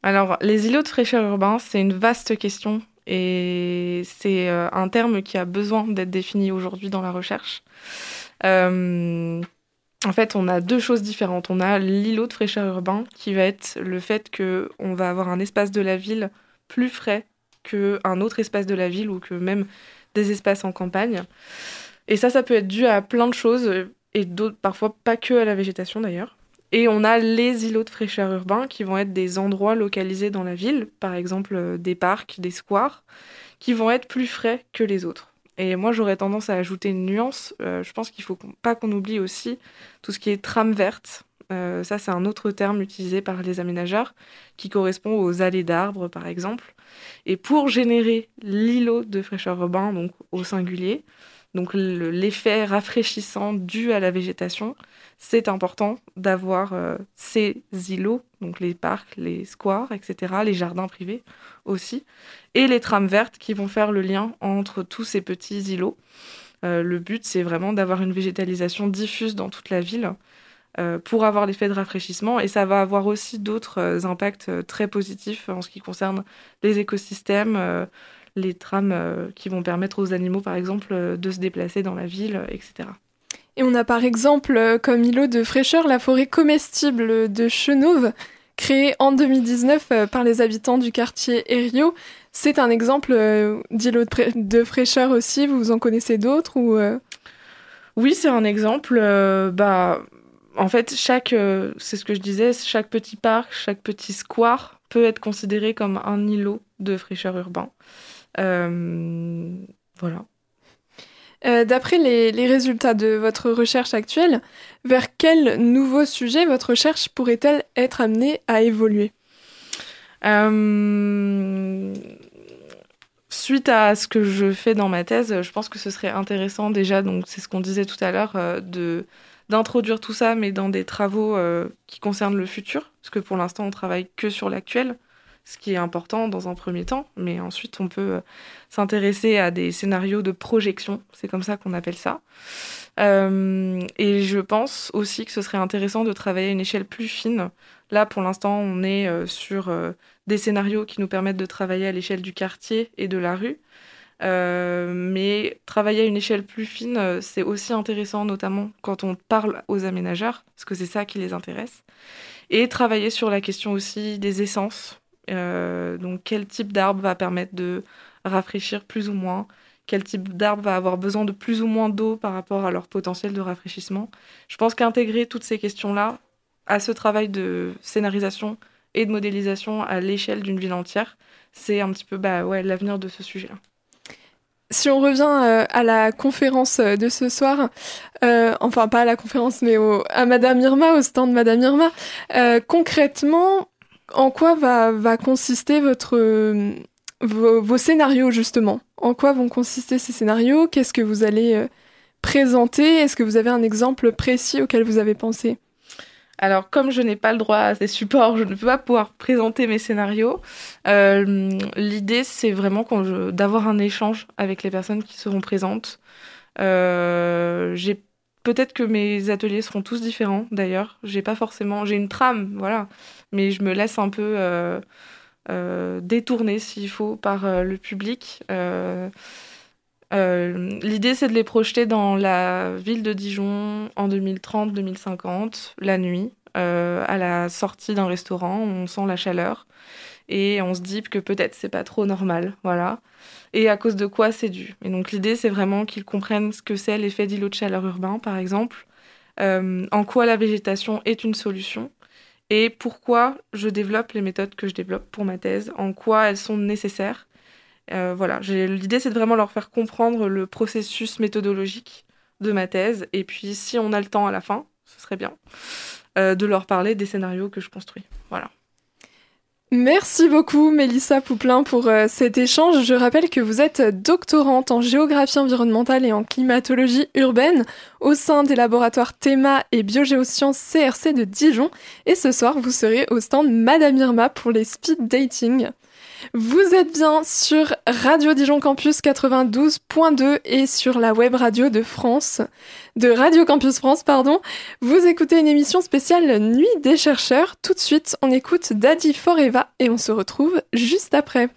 Alors, les îlots de fraîcheur urbain, c'est une vaste question et c'est euh, un terme qui a besoin d'être défini aujourd'hui dans la recherche. Euh, en fait, on a deux choses différentes. On a l'îlot de fraîcheur urbain qui va être le fait qu'on va avoir un espace de la ville plus frais qu'un autre espace de la ville ou que même des espaces en campagne. Et ça, ça peut être dû à plein de choses et d'autres parfois pas que à la végétation d'ailleurs. Et on a les îlots de fraîcheur urbain qui vont être des endroits localisés dans la ville, par exemple euh, des parcs, des squares, qui vont être plus frais que les autres. Et moi, j'aurais tendance à ajouter une nuance. Euh, je pense qu'il faut pas qu'on oublie aussi tout ce qui est trame verte. Euh, ça, c'est un autre terme utilisé par les aménageurs qui correspond aux allées d'arbres, par exemple. Et pour générer l'îlot de fraîcheur urbain, donc au singulier, donc l'effet rafraîchissant dû à la végétation, c'est important d'avoir euh, ces îlots, donc les parcs, les squares, etc., les jardins privés aussi, et les trames vertes qui vont faire le lien entre tous ces petits îlots. Euh, le but, c'est vraiment d'avoir une végétalisation diffuse dans toute la ville euh, pour avoir l'effet de rafraîchissement, et ça va avoir aussi d'autres impacts très positifs en ce qui concerne les écosystèmes les trames euh, qui vont permettre aux animaux, par exemple, euh, de se déplacer dans la ville, etc. Et on a par exemple euh, comme îlot de fraîcheur la forêt comestible de Chenauve, créée en 2019 euh, par les habitants du quartier Erio. C'est un exemple euh, d'îlot de fraîcheur aussi, vous en connaissez d'autres ou Oui, c'est un exemple. bah, en fait, chaque, c'est ce que je disais, chaque petit parc, chaque petit square peut être considéré comme un îlot de fraîcheur urbain. Voilà. Euh, d'après les, résultats de votre recherche actuelle, vers quel nouveau sujet votre recherche pourrait-elle être amenée à évoluer? Euh, Suite à ce que je fais dans ma thèse, je pense que ce serait intéressant déjà, donc c'est ce qu'on disait tout à l'heure, euh, de d'introduire tout ça, mais dans des travaux qui concernent le futur, parce que pour l'instant on travaille que sur l'actuel ce qui est important dans un premier temps, mais ensuite on peut euh, s'intéresser à des scénarios de projection, c'est comme ça qu'on appelle ça. Euh, et je pense aussi que ce serait intéressant de travailler à une échelle plus fine. Là, pour l'instant, on est euh, sur des scénarios qui nous permettent de travailler à l'échelle du quartier et de la rue. mais travailler à une échelle plus fine, c'est aussi intéressant, notamment quand on parle aux aménageurs, parce que c'est ça qui les intéresse. Et travailler sur la question aussi des essences, donc quel type d'arbre va permettre de rafraîchir plus ou moins? Quel type d'arbre va avoir besoin de plus ou moins d'eau par rapport à leur potentiel de rafraîchissement? Je pense qu'intégrer toutes ces questions-là à ce travail de scénarisation et de modélisation à l'échelle d'une ville entière, c'est un petit peu bah, ouais, l'avenir de ce sujet-là. Si on revient euh, à la conférence euh, de ce soir, enfin pas à la conférence, mais à Madame Irma, au stand Madame Irma, concrètement, en quoi va, consister votre, vos, scénarios, justement? En quoi vont consister ces scénarios? Qu'est-ce que vous allez euh, présenter? Est-ce que vous avez un exemple précis auquel vous avez pensé? Alors, comme je n'ai pas le droit à ces supports, je ne peux pas pouvoir présenter mes scénarios. Euh, l'idée, c'est vraiment d'avoir un échange avec les personnes qui seront présentes. Euh, j'ai Peut-être que mes ateliers seront tous différents d'ailleurs. J'ai pas forcément, j'ai une trame, voilà, mais je me laisse un peu euh, euh, détourner s'il faut par euh, le public. L'idée c'est de les projeter dans la ville de Dijon en 2030-2050, la nuit, à la sortie d'un restaurant, on sent la chaleur et on se dit que peut-être c'est pas trop normal, voilà. Et à cause de quoi c'est dû. Et donc l'idée c'est vraiment qu'ils comprennent ce que c'est l'effet d'îlot de chaleur urbain, par exemple, euh, en quoi la végétation est une solution et pourquoi je développe les méthodes que je développe pour ma thèse, en quoi elles sont nécessaires. Euh, voilà, l'idée c'est de vraiment leur faire comprendre le processus méthodologique de ma thèse et puis si on a le temps à la fin, ce serait bien, euh, de leur parler des scénarios que je construis. Voilà. Merci beaucoup Mélissa Pouplin pour euh, cet échange. Je rappelle que vous êtes doctorante en géographie environnementale et en climatologie urbaine au sein des laboratoires Théma et Biogéosciences CRC de Dijon. Et ce soir, vous serez au stand Madame Irma pour les speed dating. Vous êtes bien sur Radio Dijon Campus 92.2 et sur la web radio de France, de Radio Campus France, pardon. Vous écoutez une émission spéciale Nuit des chercheurs. Tout de suite, on écoute Daddy Foreva et on se retrouve juste après.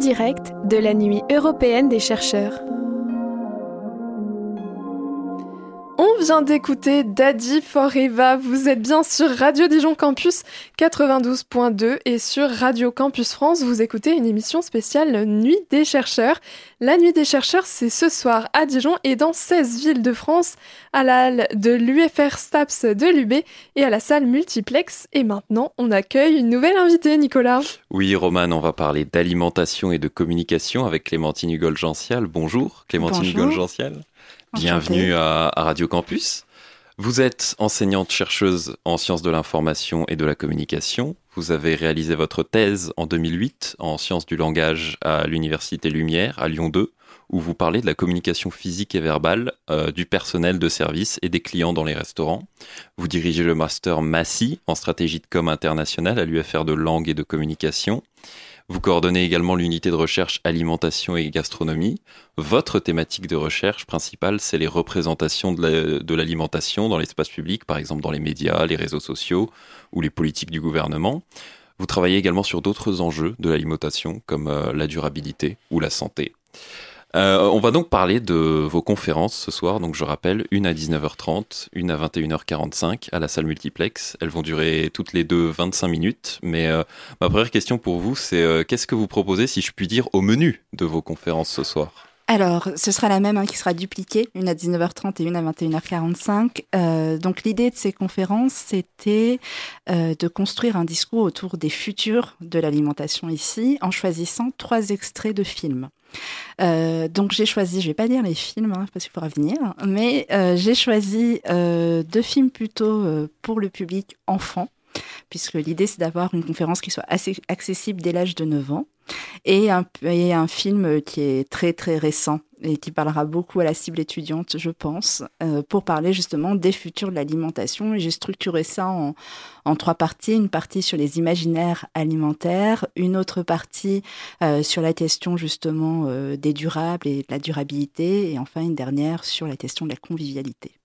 Direct de la Nuit européenne des chercheurs. Vient d'écouter Daddy for Eva. Vous êtes bien sur Radio Dijon Campus 92.2 et sur Radio Campus France, vous écoutez une émission spéciale Nuit des chercheurs. La Nuit des chercheurs, c'est ce soir à Dijon et dans 16 villes de France, à la halle de l'UFR STAPS de l'UB et à la salle multiplex. Et maintenant, on accueille une nouvelle invitée, Nicolas. Oui, Roman, on va parler d'alimentation et de communication avec Clémentine Hugol-Gential. Bonjour, Clémentine Hugol-Gential. Bienvenue à, Radio Campus. Vous êtes enseignante chercheuse en sciences de l'information et de la communication. Vous avez réalisé votre thèse en 2008 en sciences du langage à l'Université Lumière à Lyon 2, où vous parlez de la communication physique et verbale euh, du personnel de service et des clients dans les restaurants. Vous dirigez le master MASSI en stratégie de com internationale à l'UFR de langue et de communication. Vous coordonnez également l'unité de recherche alimentation et gastronomie. Votre thématique de recherche principale, c'est les représentations de l'alimentation dans l'espace public, par exemple dans les médias, les réseaux sociaux ou les politiques du gouvernement. Vous travaillez également sur d'autres enjeux de l'alimentation, comme euh, la durabilité ou la santé. Euh, on va donc parler de vos conférences ce soir. Donc je rappelle, une à 19h30, une à 21h45 à la salle multiplex. Elles vont durer toutes les deux 25 minutes. Mais euh, ma première question pour vous, c'est euh, qu'est-ce que vous proposez, si je puis dire, au menu de vos conférences ce soir? Alors, ce sera la même hein, qui sera dupliquée, une à 19h30 et une à 21h45. donc l'idée de ces conférences, c'était de construire un discours autour des futurs de l'alimentation ici, en choisissant trois extraits de films. Euh, donc j'ai choisi, je vais pas dire les films hein, parce qu'il faudra venir, mais euh, j'ai choisi euh, deux films plutôt pour le public enfant, puisque l'idée c'est d'avoir une conférence qui soit assez accessible dès l'âge de 9 ans, et un, film qui est très très récent et qui parlera beaucoup à la cible étudiante, je pense, euh, pour parler justement des futurs de l'alimentation. J'ai structuré ça en, en, trois parties. Une partie sur les imaginaires alimentaires, une autre partie euh, sur la question justement euh, des durables et de la durabilité, et enfin une dernière sur la question de la convivialité.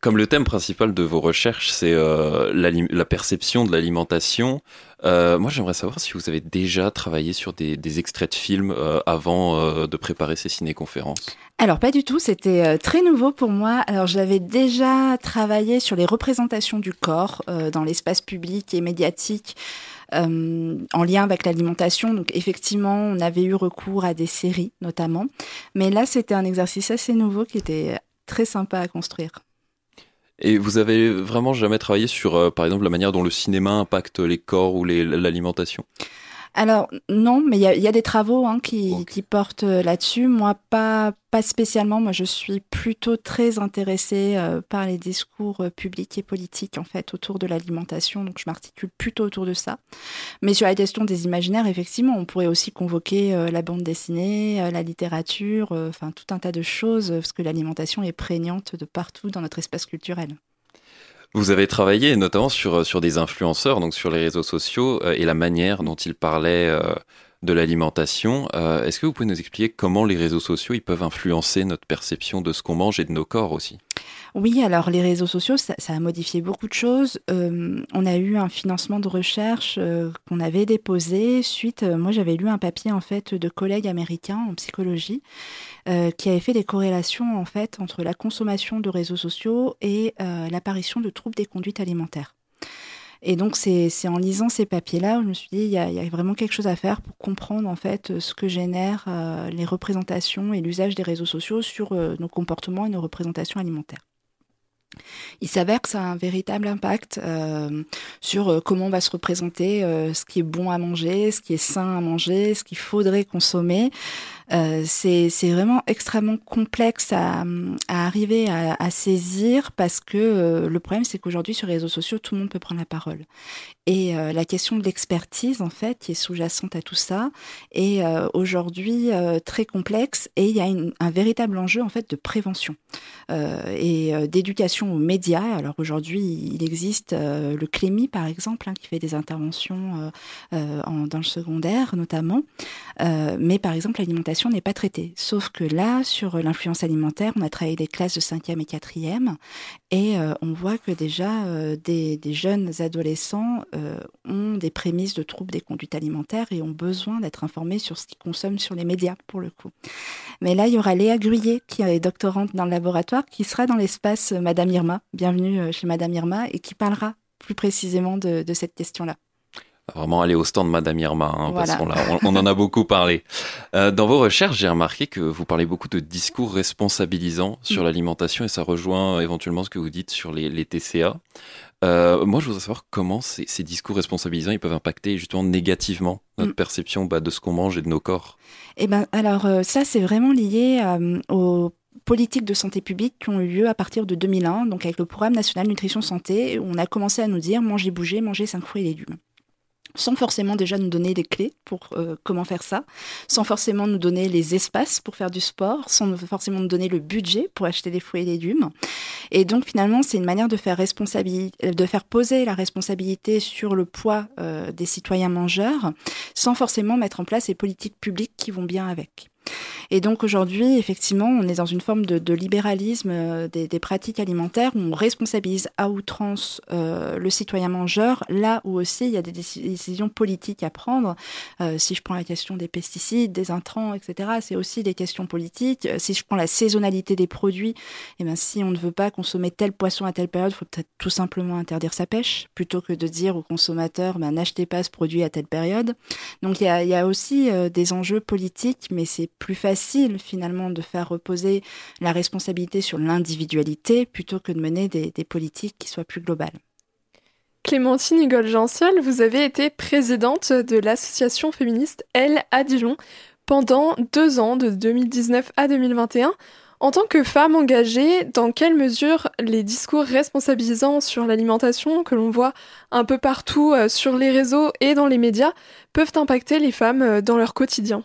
Comme le thème principal de vos recherches, c'est euh, la, perception de l'alimentation, euh, moi j'aimerais savoir si vous avez déjà travaillé sur des, extraits de films euh, avant de préparer ces ciné-conférences. Alors pas du tout, c'était très nouveau pour moi. Alors j'avais déjà travaillé sur les représentations du corps dans l'espace public et médiatique. en lien avec l'alimentation. Donc effectivement, on avait eu recours à des séries notamment. Mais là, c'était un exercice assez nouveau qui était très sympa à construire. Et vous avez vraiment jamais travaillé sur, euh, par exemple, la manière dont le cinéma impacte les corps ou l'alimentation? Alors non, mais il y, a des travaux hein, qui, portent euh, là-dessus. Moi, pas, pas spécialement. Moi, je suis plutôt très intéressée euh, par les discours euh, publics et politiques en fait autour de l'alimentation. Donc, je m'articule plutôt autour de ça. Mais sur la question des imaginaires, effectivement, on pourrait aussi convoquer la bande dessinée, la littérature, enfin tout un tas de choses, parce que l'alimentation est prégnante de partout dans notre espace culturel. Vous avez travaillé notamment sur, euh, sur des influenceurs, donc sur les réseaux sociaux, euh, et la manière dont ils parlaient euh, de l'alimentation. Est-ce que vous pouvez nous expliquer comment les réseaux sociaux ils peuvent influencer notre perception de ce qu'on mange et de nos corps aussi? Oui, alors les réseaux sociaux, ça, a modifié beaucoup de choses. Euh, on a eu un financement de recherche euh, qu'on avait déposé suite. Euh, moi, j'avais lu un papier en fait de collègues américains en psychologie qui avait fait des corrélations en fait entre la consommation de réseaux sociaux et l'apparition de troubles des conduites alimentaires. Et donc, c'est en lisant ces papiers-là où je me suis dit, il y, a, il y, a, vraiment quelque chose à faire pour comprendre en fait ce que génèrent les représentations et l'usage des réseaux sociaux sur nos comportements et nos représentations alimentaires. Il s'avère que ça a un véritable impact euh, sur euh, comment on va se représenter, euh, ce qui est bon à manger, ce qui est sain à manger, ce qu'il faudrait consommer. Euh, c'est vraiment extrêmement complexe à, à arriver à, à, saisir parce que euh, le problème, c'est qu'aujourd'hui, sur les réseaux sociaux, tout le monde peut prendre la parole. Et euh, la question de l'expertise, en fait, qui est sous-jacente à tout ça, est aujourd'hui très complexe et il y a un véritable enjeu, en fait, de prévention et d'éducation aux médias. Alors aujourd'hui, il existe le Clémy, par exemple, hein, qui fait des interventions en, dans le secondaire, notamment. mais par exemple, l'alimentation n'est pas traitée. Sauf que là, sur l'influence alimentaire, on a travaillé des classes de 5e et 4e et euh, on voit que déjà euh, des, jeunes adolescents euh, ont des prémices de troubles des conduites alimentaires et ont besoin d'être informés sur ce qu'ils consomment sur les médias, pour le coup. Mais là, il y aura Léa Gruyer, qui est doctorante dans le laboratoire, qui sera dans l'espace Madame Irma. Bienvenue chez Madame Irma et qui parlera plus précisément de cette question-là. Vraiment aller au stand Madame Irma, hein, parce qu'on on, en a beaucoup parlé. Euh, dans vos recherches, j'ai remarqué que vous parlez beaucoup de discours responsabilisants sur mm. l'alimentation et ça rejoint éventuellement ce que vous dites sur les, TCA. Euh, moi, je voudrais savoir comment ces, discours responsabilisants ils peuvent impacter justement négativement notre mm. perception bah, de ce qu'on mange et de nos corps. Eh ben, alors euh, ça, c'est vraiment lié aux politiques de santé publique qui ont eu lieu à partir de 2001, donc avec le programme national nutrition santé, où on a commencé à nous dire manger, bouger, manger 5 fruits et légumes sans forcément déjà nous donner les clés pour euh, comment faire ça, sans forcément nous donner les espaces pour faire du sport, sans forcément nous donner le budget pour acheter des fruits et légumes. Et donc finalement, c'est une manière de faire, de faire poser la responsabilité sur le poids euh, des citoyens mangeurs, sans forcément mettre en place les politiques publiques qui vont bien avec. Et donc aujourd'hui, effectivement, on est dans une forme de, libéralisme euh, des, pratiques alimentaires où on responsabilise à outrance euh, le citoyen mangeur, là où aussi il y a des décisions politiques à prendre. Euh, si je prends la question des pesticides, des intrants, etc., c'est aussi des questions politiques. Si je prends la saisonnalité des produits, eh bien, si on ne veut pas consommer tel poisson à telle période, il faut peut-être tout simplement interdire sa pêche, plutôt que de dire aux consommateurs, ben, n'achetez pas ce produit à telle période. Donc il y a aussi des enjeux politiques, mais c'est plus facile finalement de faire reposer la responsabilité sur l'individualité plutôt que de mener des, politiques qui soient plus globales. Clémentine Igol-Genciel, vous avez été présidente de l'association féministe Elle à Dijon pendant deux ans, de 2019 à 2021. En tant que femme engagée, dans quelle mesure les discours responsabilisants sur l'alimentation que l'on voit un peu partout euh, sur les réseaux et dans les médias peuvent impacter les femmes euh, dans leur quotidien?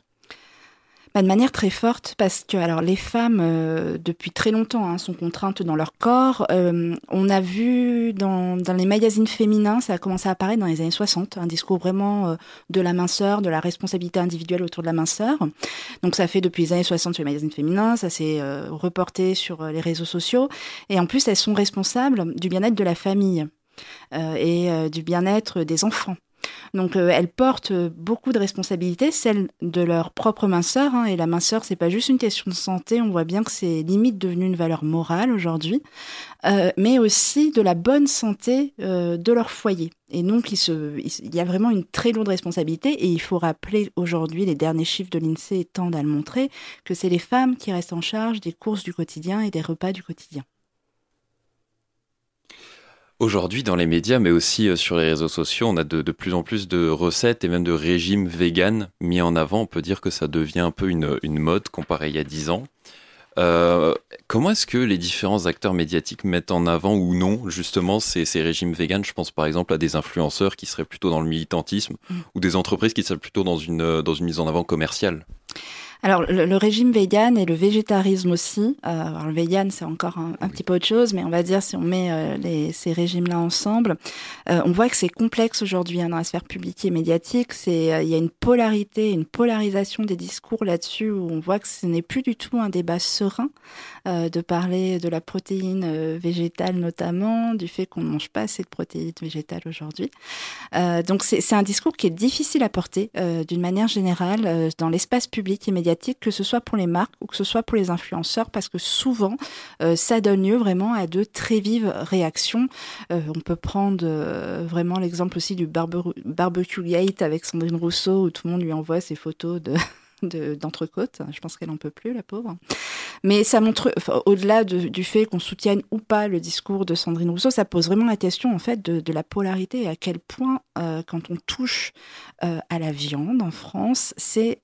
Bah, de manière très forte parce que alors les femmes euh, depuis très longtemps hein, sont contraintes dans leur corps. Euh, on a vu dans, dans, les magazines féminins, ça a commencé à apparaître dans les années 60, un discours vraiment euh, de la minceur, de la responsabilité individuelle autour de la minceur. Donc ça fait depuis les années 60 sur les magazines féminins, ça s'est reporté sur les réseaux sociaux et en plus elles sont responsables du bien-être de la famille. et du bien-être des enfants. Donc euh, elles portent beaucoup de responsabilités, celles de leur propre minceur. Hein, et la minceur, c'est pas juste une question de santé. On voit bien que c'est limite devenu une valeur morale aujourd'hui, euh, mais aussi de la bonne santé euh, de leur foyer. Et donc il y a vraiment une très lourde responsabilité. Et il faut rappeler aujourd'hui, les derniers chiffres de l'Insee tendent à le montrer, que c'est les femmes qui restent en charge des courses du quotidien et des repas du quotidien. Aujourd'hui, dans les médias, mais aussi euh, sur les réseaux sociaux, on a de, plus en plus de recettes et même de régimes véganes mis en avant. On peut dire que ça devient un peu une, mode comparé il y a 10 ans. Euh, comment est-ce que les différents acteurs médiatiques mettent en avant ou non justement ces, régimes véganes? Je pense par exemple à des influenceurs qui seraient plutôt dans le militantisme mmh. ou des entreprises qui seraient plutôt dans une, dans une mise en avant commerciale. Alors, le, régime vegan et le végétarisme aussi. Euh, alors, le vegan, c'est encore un, petit peu autre chose, mais on va dire si on met euh, ces régimes-là ensemble, euh, on voit que c'est complexe aujourd'hui hein, dans la sphère publique et médiatique. Il y a une polarité, une polarisation des discours là-dessus où on voit que ce n'est plus du tout un débat serein de parler de la protéine végétale notamment, du fait qu'on ne mange pas assez de protéines végétales aujourd'hui. donc, c'est un discours qui est difficile à porter d'une manière générale dans l'espace public et médiatique que ce soit pour les marques ou que ce soit pour les influenceurs, parce que souvent, euh, ça donne lieu vraiment à de très vives réactions. Euh, on peut prendre euh, vraiment l'exemple aussi du barbecue gate avec Sandrine Rousseau, où tout le monde lui envoie ses photos de d'entrecôte. Je pense qu'elle en peut plus, la pauvre. Mais ça montre, au-delà du fait qu'on soutienne ou pas le discours de Sandrine Rousseau, ça pose vraiment la question en fait de, la polarité et à quel point, euh, quand on touche euh, à la viande en France, c'est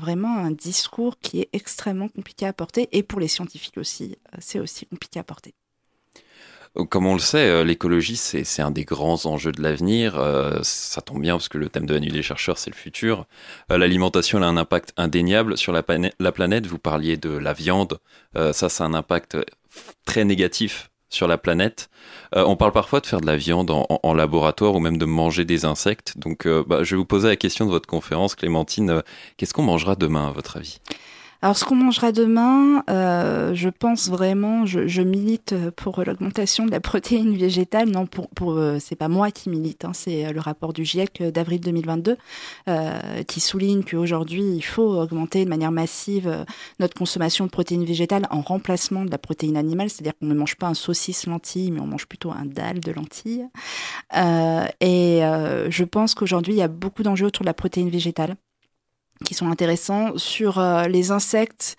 vraiment un discours qui est extrêmement compliqué à porter et pour les scientifiques aussi, euh, c'est aussi compliqué à porter. Comme on le sait, euh, l'écologie, c'est un des grands enjeux de l'avenir. Euh, ça tombe bien parce que le thème de la nuit des chercheurs, c'est le futur. Euh, l'alimentation a un impact indéniable sur la, planète. Vous parliez de la viande. ça, c'est un impact très négatif sur la planète. Euh, on parle parfois de faire de la viande en, laboratoire ou même de manger des insectes. Donc, euh, bah, je vais vous poser la question de votre conférence, Clémentine. Qu'est-ce qu'on mangera demain, à votre avis? Alors, ce qu'on mangera demain, euh, je pense vraiment, je, je milite pour l'augmentation de la protéine végétale. Non, pour, pour euh, c'est pas moi qui milite, hein, c'est euh, le rapport du GIEC d'avril 2022 euh, qui souligne qu'aujourd'hui, il faut augmenter de manière massive euh, notre consommation de protéines végétales en remplacement de la protéine animale. C'est-à-dire qu'on ne mange pas un saucisse lentille, mais on mange plutôt un dalle de lentilles. Euh, et je pense qu'aujourd'hui, il y a beaucoup d'enjeux autour de la protéine végétale qui sont intéressants. Sur euh, les insectes,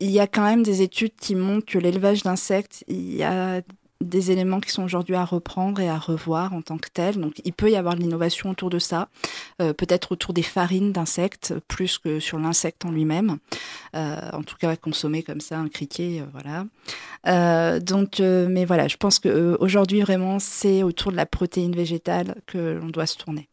il y a quand même des études qui montrent que l'élevage d'insectes, il y a des éléments qui sont aujourd'hui à reprendre et à revoir en tant que tel. Donc il peut y avoir de l'innovation autour de ça, euh, peut-être autour des farines d'insectes plus que sur l'insecte en lui-même. Euh, en tout cas, consommer comme ça un criquet, voilà. Donc, mais voilà, je pense que aujourd'hui vraiment c'est autour de la protéine végétale que l'on doit se tourner.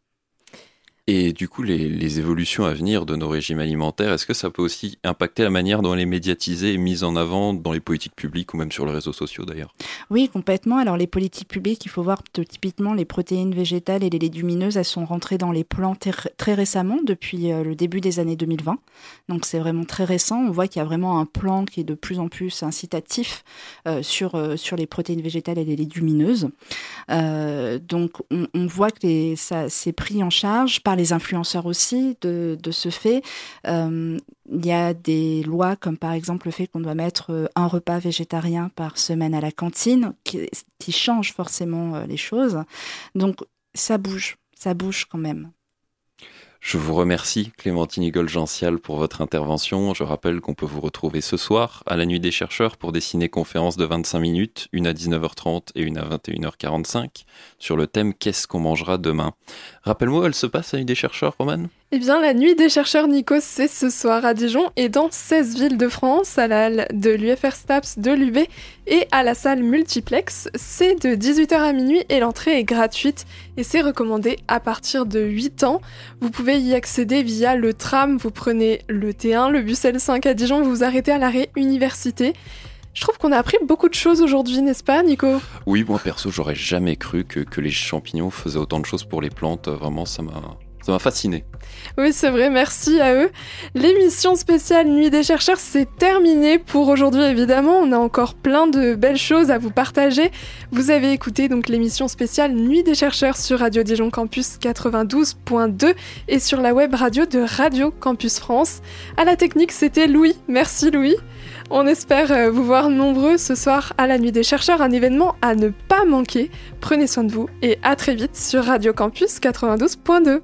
Et du coup, les, évolutions à venir de nos régimes alimentaires, est-ce que ça peut aussi impacter la manière dont elle est médiatisée et mise en avant dans les politiques publiques ou même sur les réseaux sociaux d'ailleurs? Oui, complètement. Alors les politiques publiques, il faut voir typiquement les protéines végétales et les légumineuses, elles sont rentrées dans les plans très récemment, depuis euh, le début des années 2020. Donc c'est vraiment très récent. On voit qu'il y a vraiment un plan qui est de plus en plus incitatif euh, sur, euh, sur les protéines végétales et les légumineuses. Donc on, voit que ça c'est pris en charge les influenceurs aussi de, de ce fait. Euh, il y a des lois comme par exemple le fait qu'on doit mettre euh, un repas végétarien par semaine à la cantine qui, qui change forcément euh, les choses. Donc ça bouge, ça bouge quand même. Je vous remercie, Clémentine Igol-Gential, pour votre intervention. Je rappelle qu'on peut vous retrouver ce soir à la Nuit des chercheurs pour des ciné-conférences de 25 minutes, une à 19h30 et une à 21h45, sur le thème Qu'est-ce qu'on mangera demain? Rappelle-moi, elle se passe à la Nuit des chercheurs, Romane eh bien, la nuit des chercheurs Nikos, c'est ce soir à Dijon et dans 16 villes de France, à la de l'UFR STAPS de l'UB et à la salle multiplex. C'est de 18h à minuit et l'entrée est gratuite et c'est recommandé à partir de 8 ans. Vous pouvez y accéder via le tram, vous prenez le T1, le bus L5 à Dijon, vous vous arrêtez à l'arrêt université. Je trouve qu'on a appris beaucoup de choses aujourd'hui, n'est-ce pas, Nico? Oui, moi perso, j'aurais jamais cru que, que les champignons faisaient autant de choses pour les plantes. Vraiment, ça m'a ça m'a fasciné. Oui, c'est vrai, merci à eux. L'émission spéciale Nuit des chercheurs, c'est terminé pour aujourd'hui, évidemment. On a encore plein de belles choses à vous partager. Vous avez écouté donc l'émission spéciale Nuit des chercheurs sur Radio Dijon Campus 92.2 et sur la web radio de Radio Campus France. À la technique, c'était Louis. Merci Louis. On espère euh, vous voir nombreux ce soir à la Nuit des chercheurs, un événement à ne pas manquer. Prenez soin de vous et à très vite sur Radio Campus 92.2.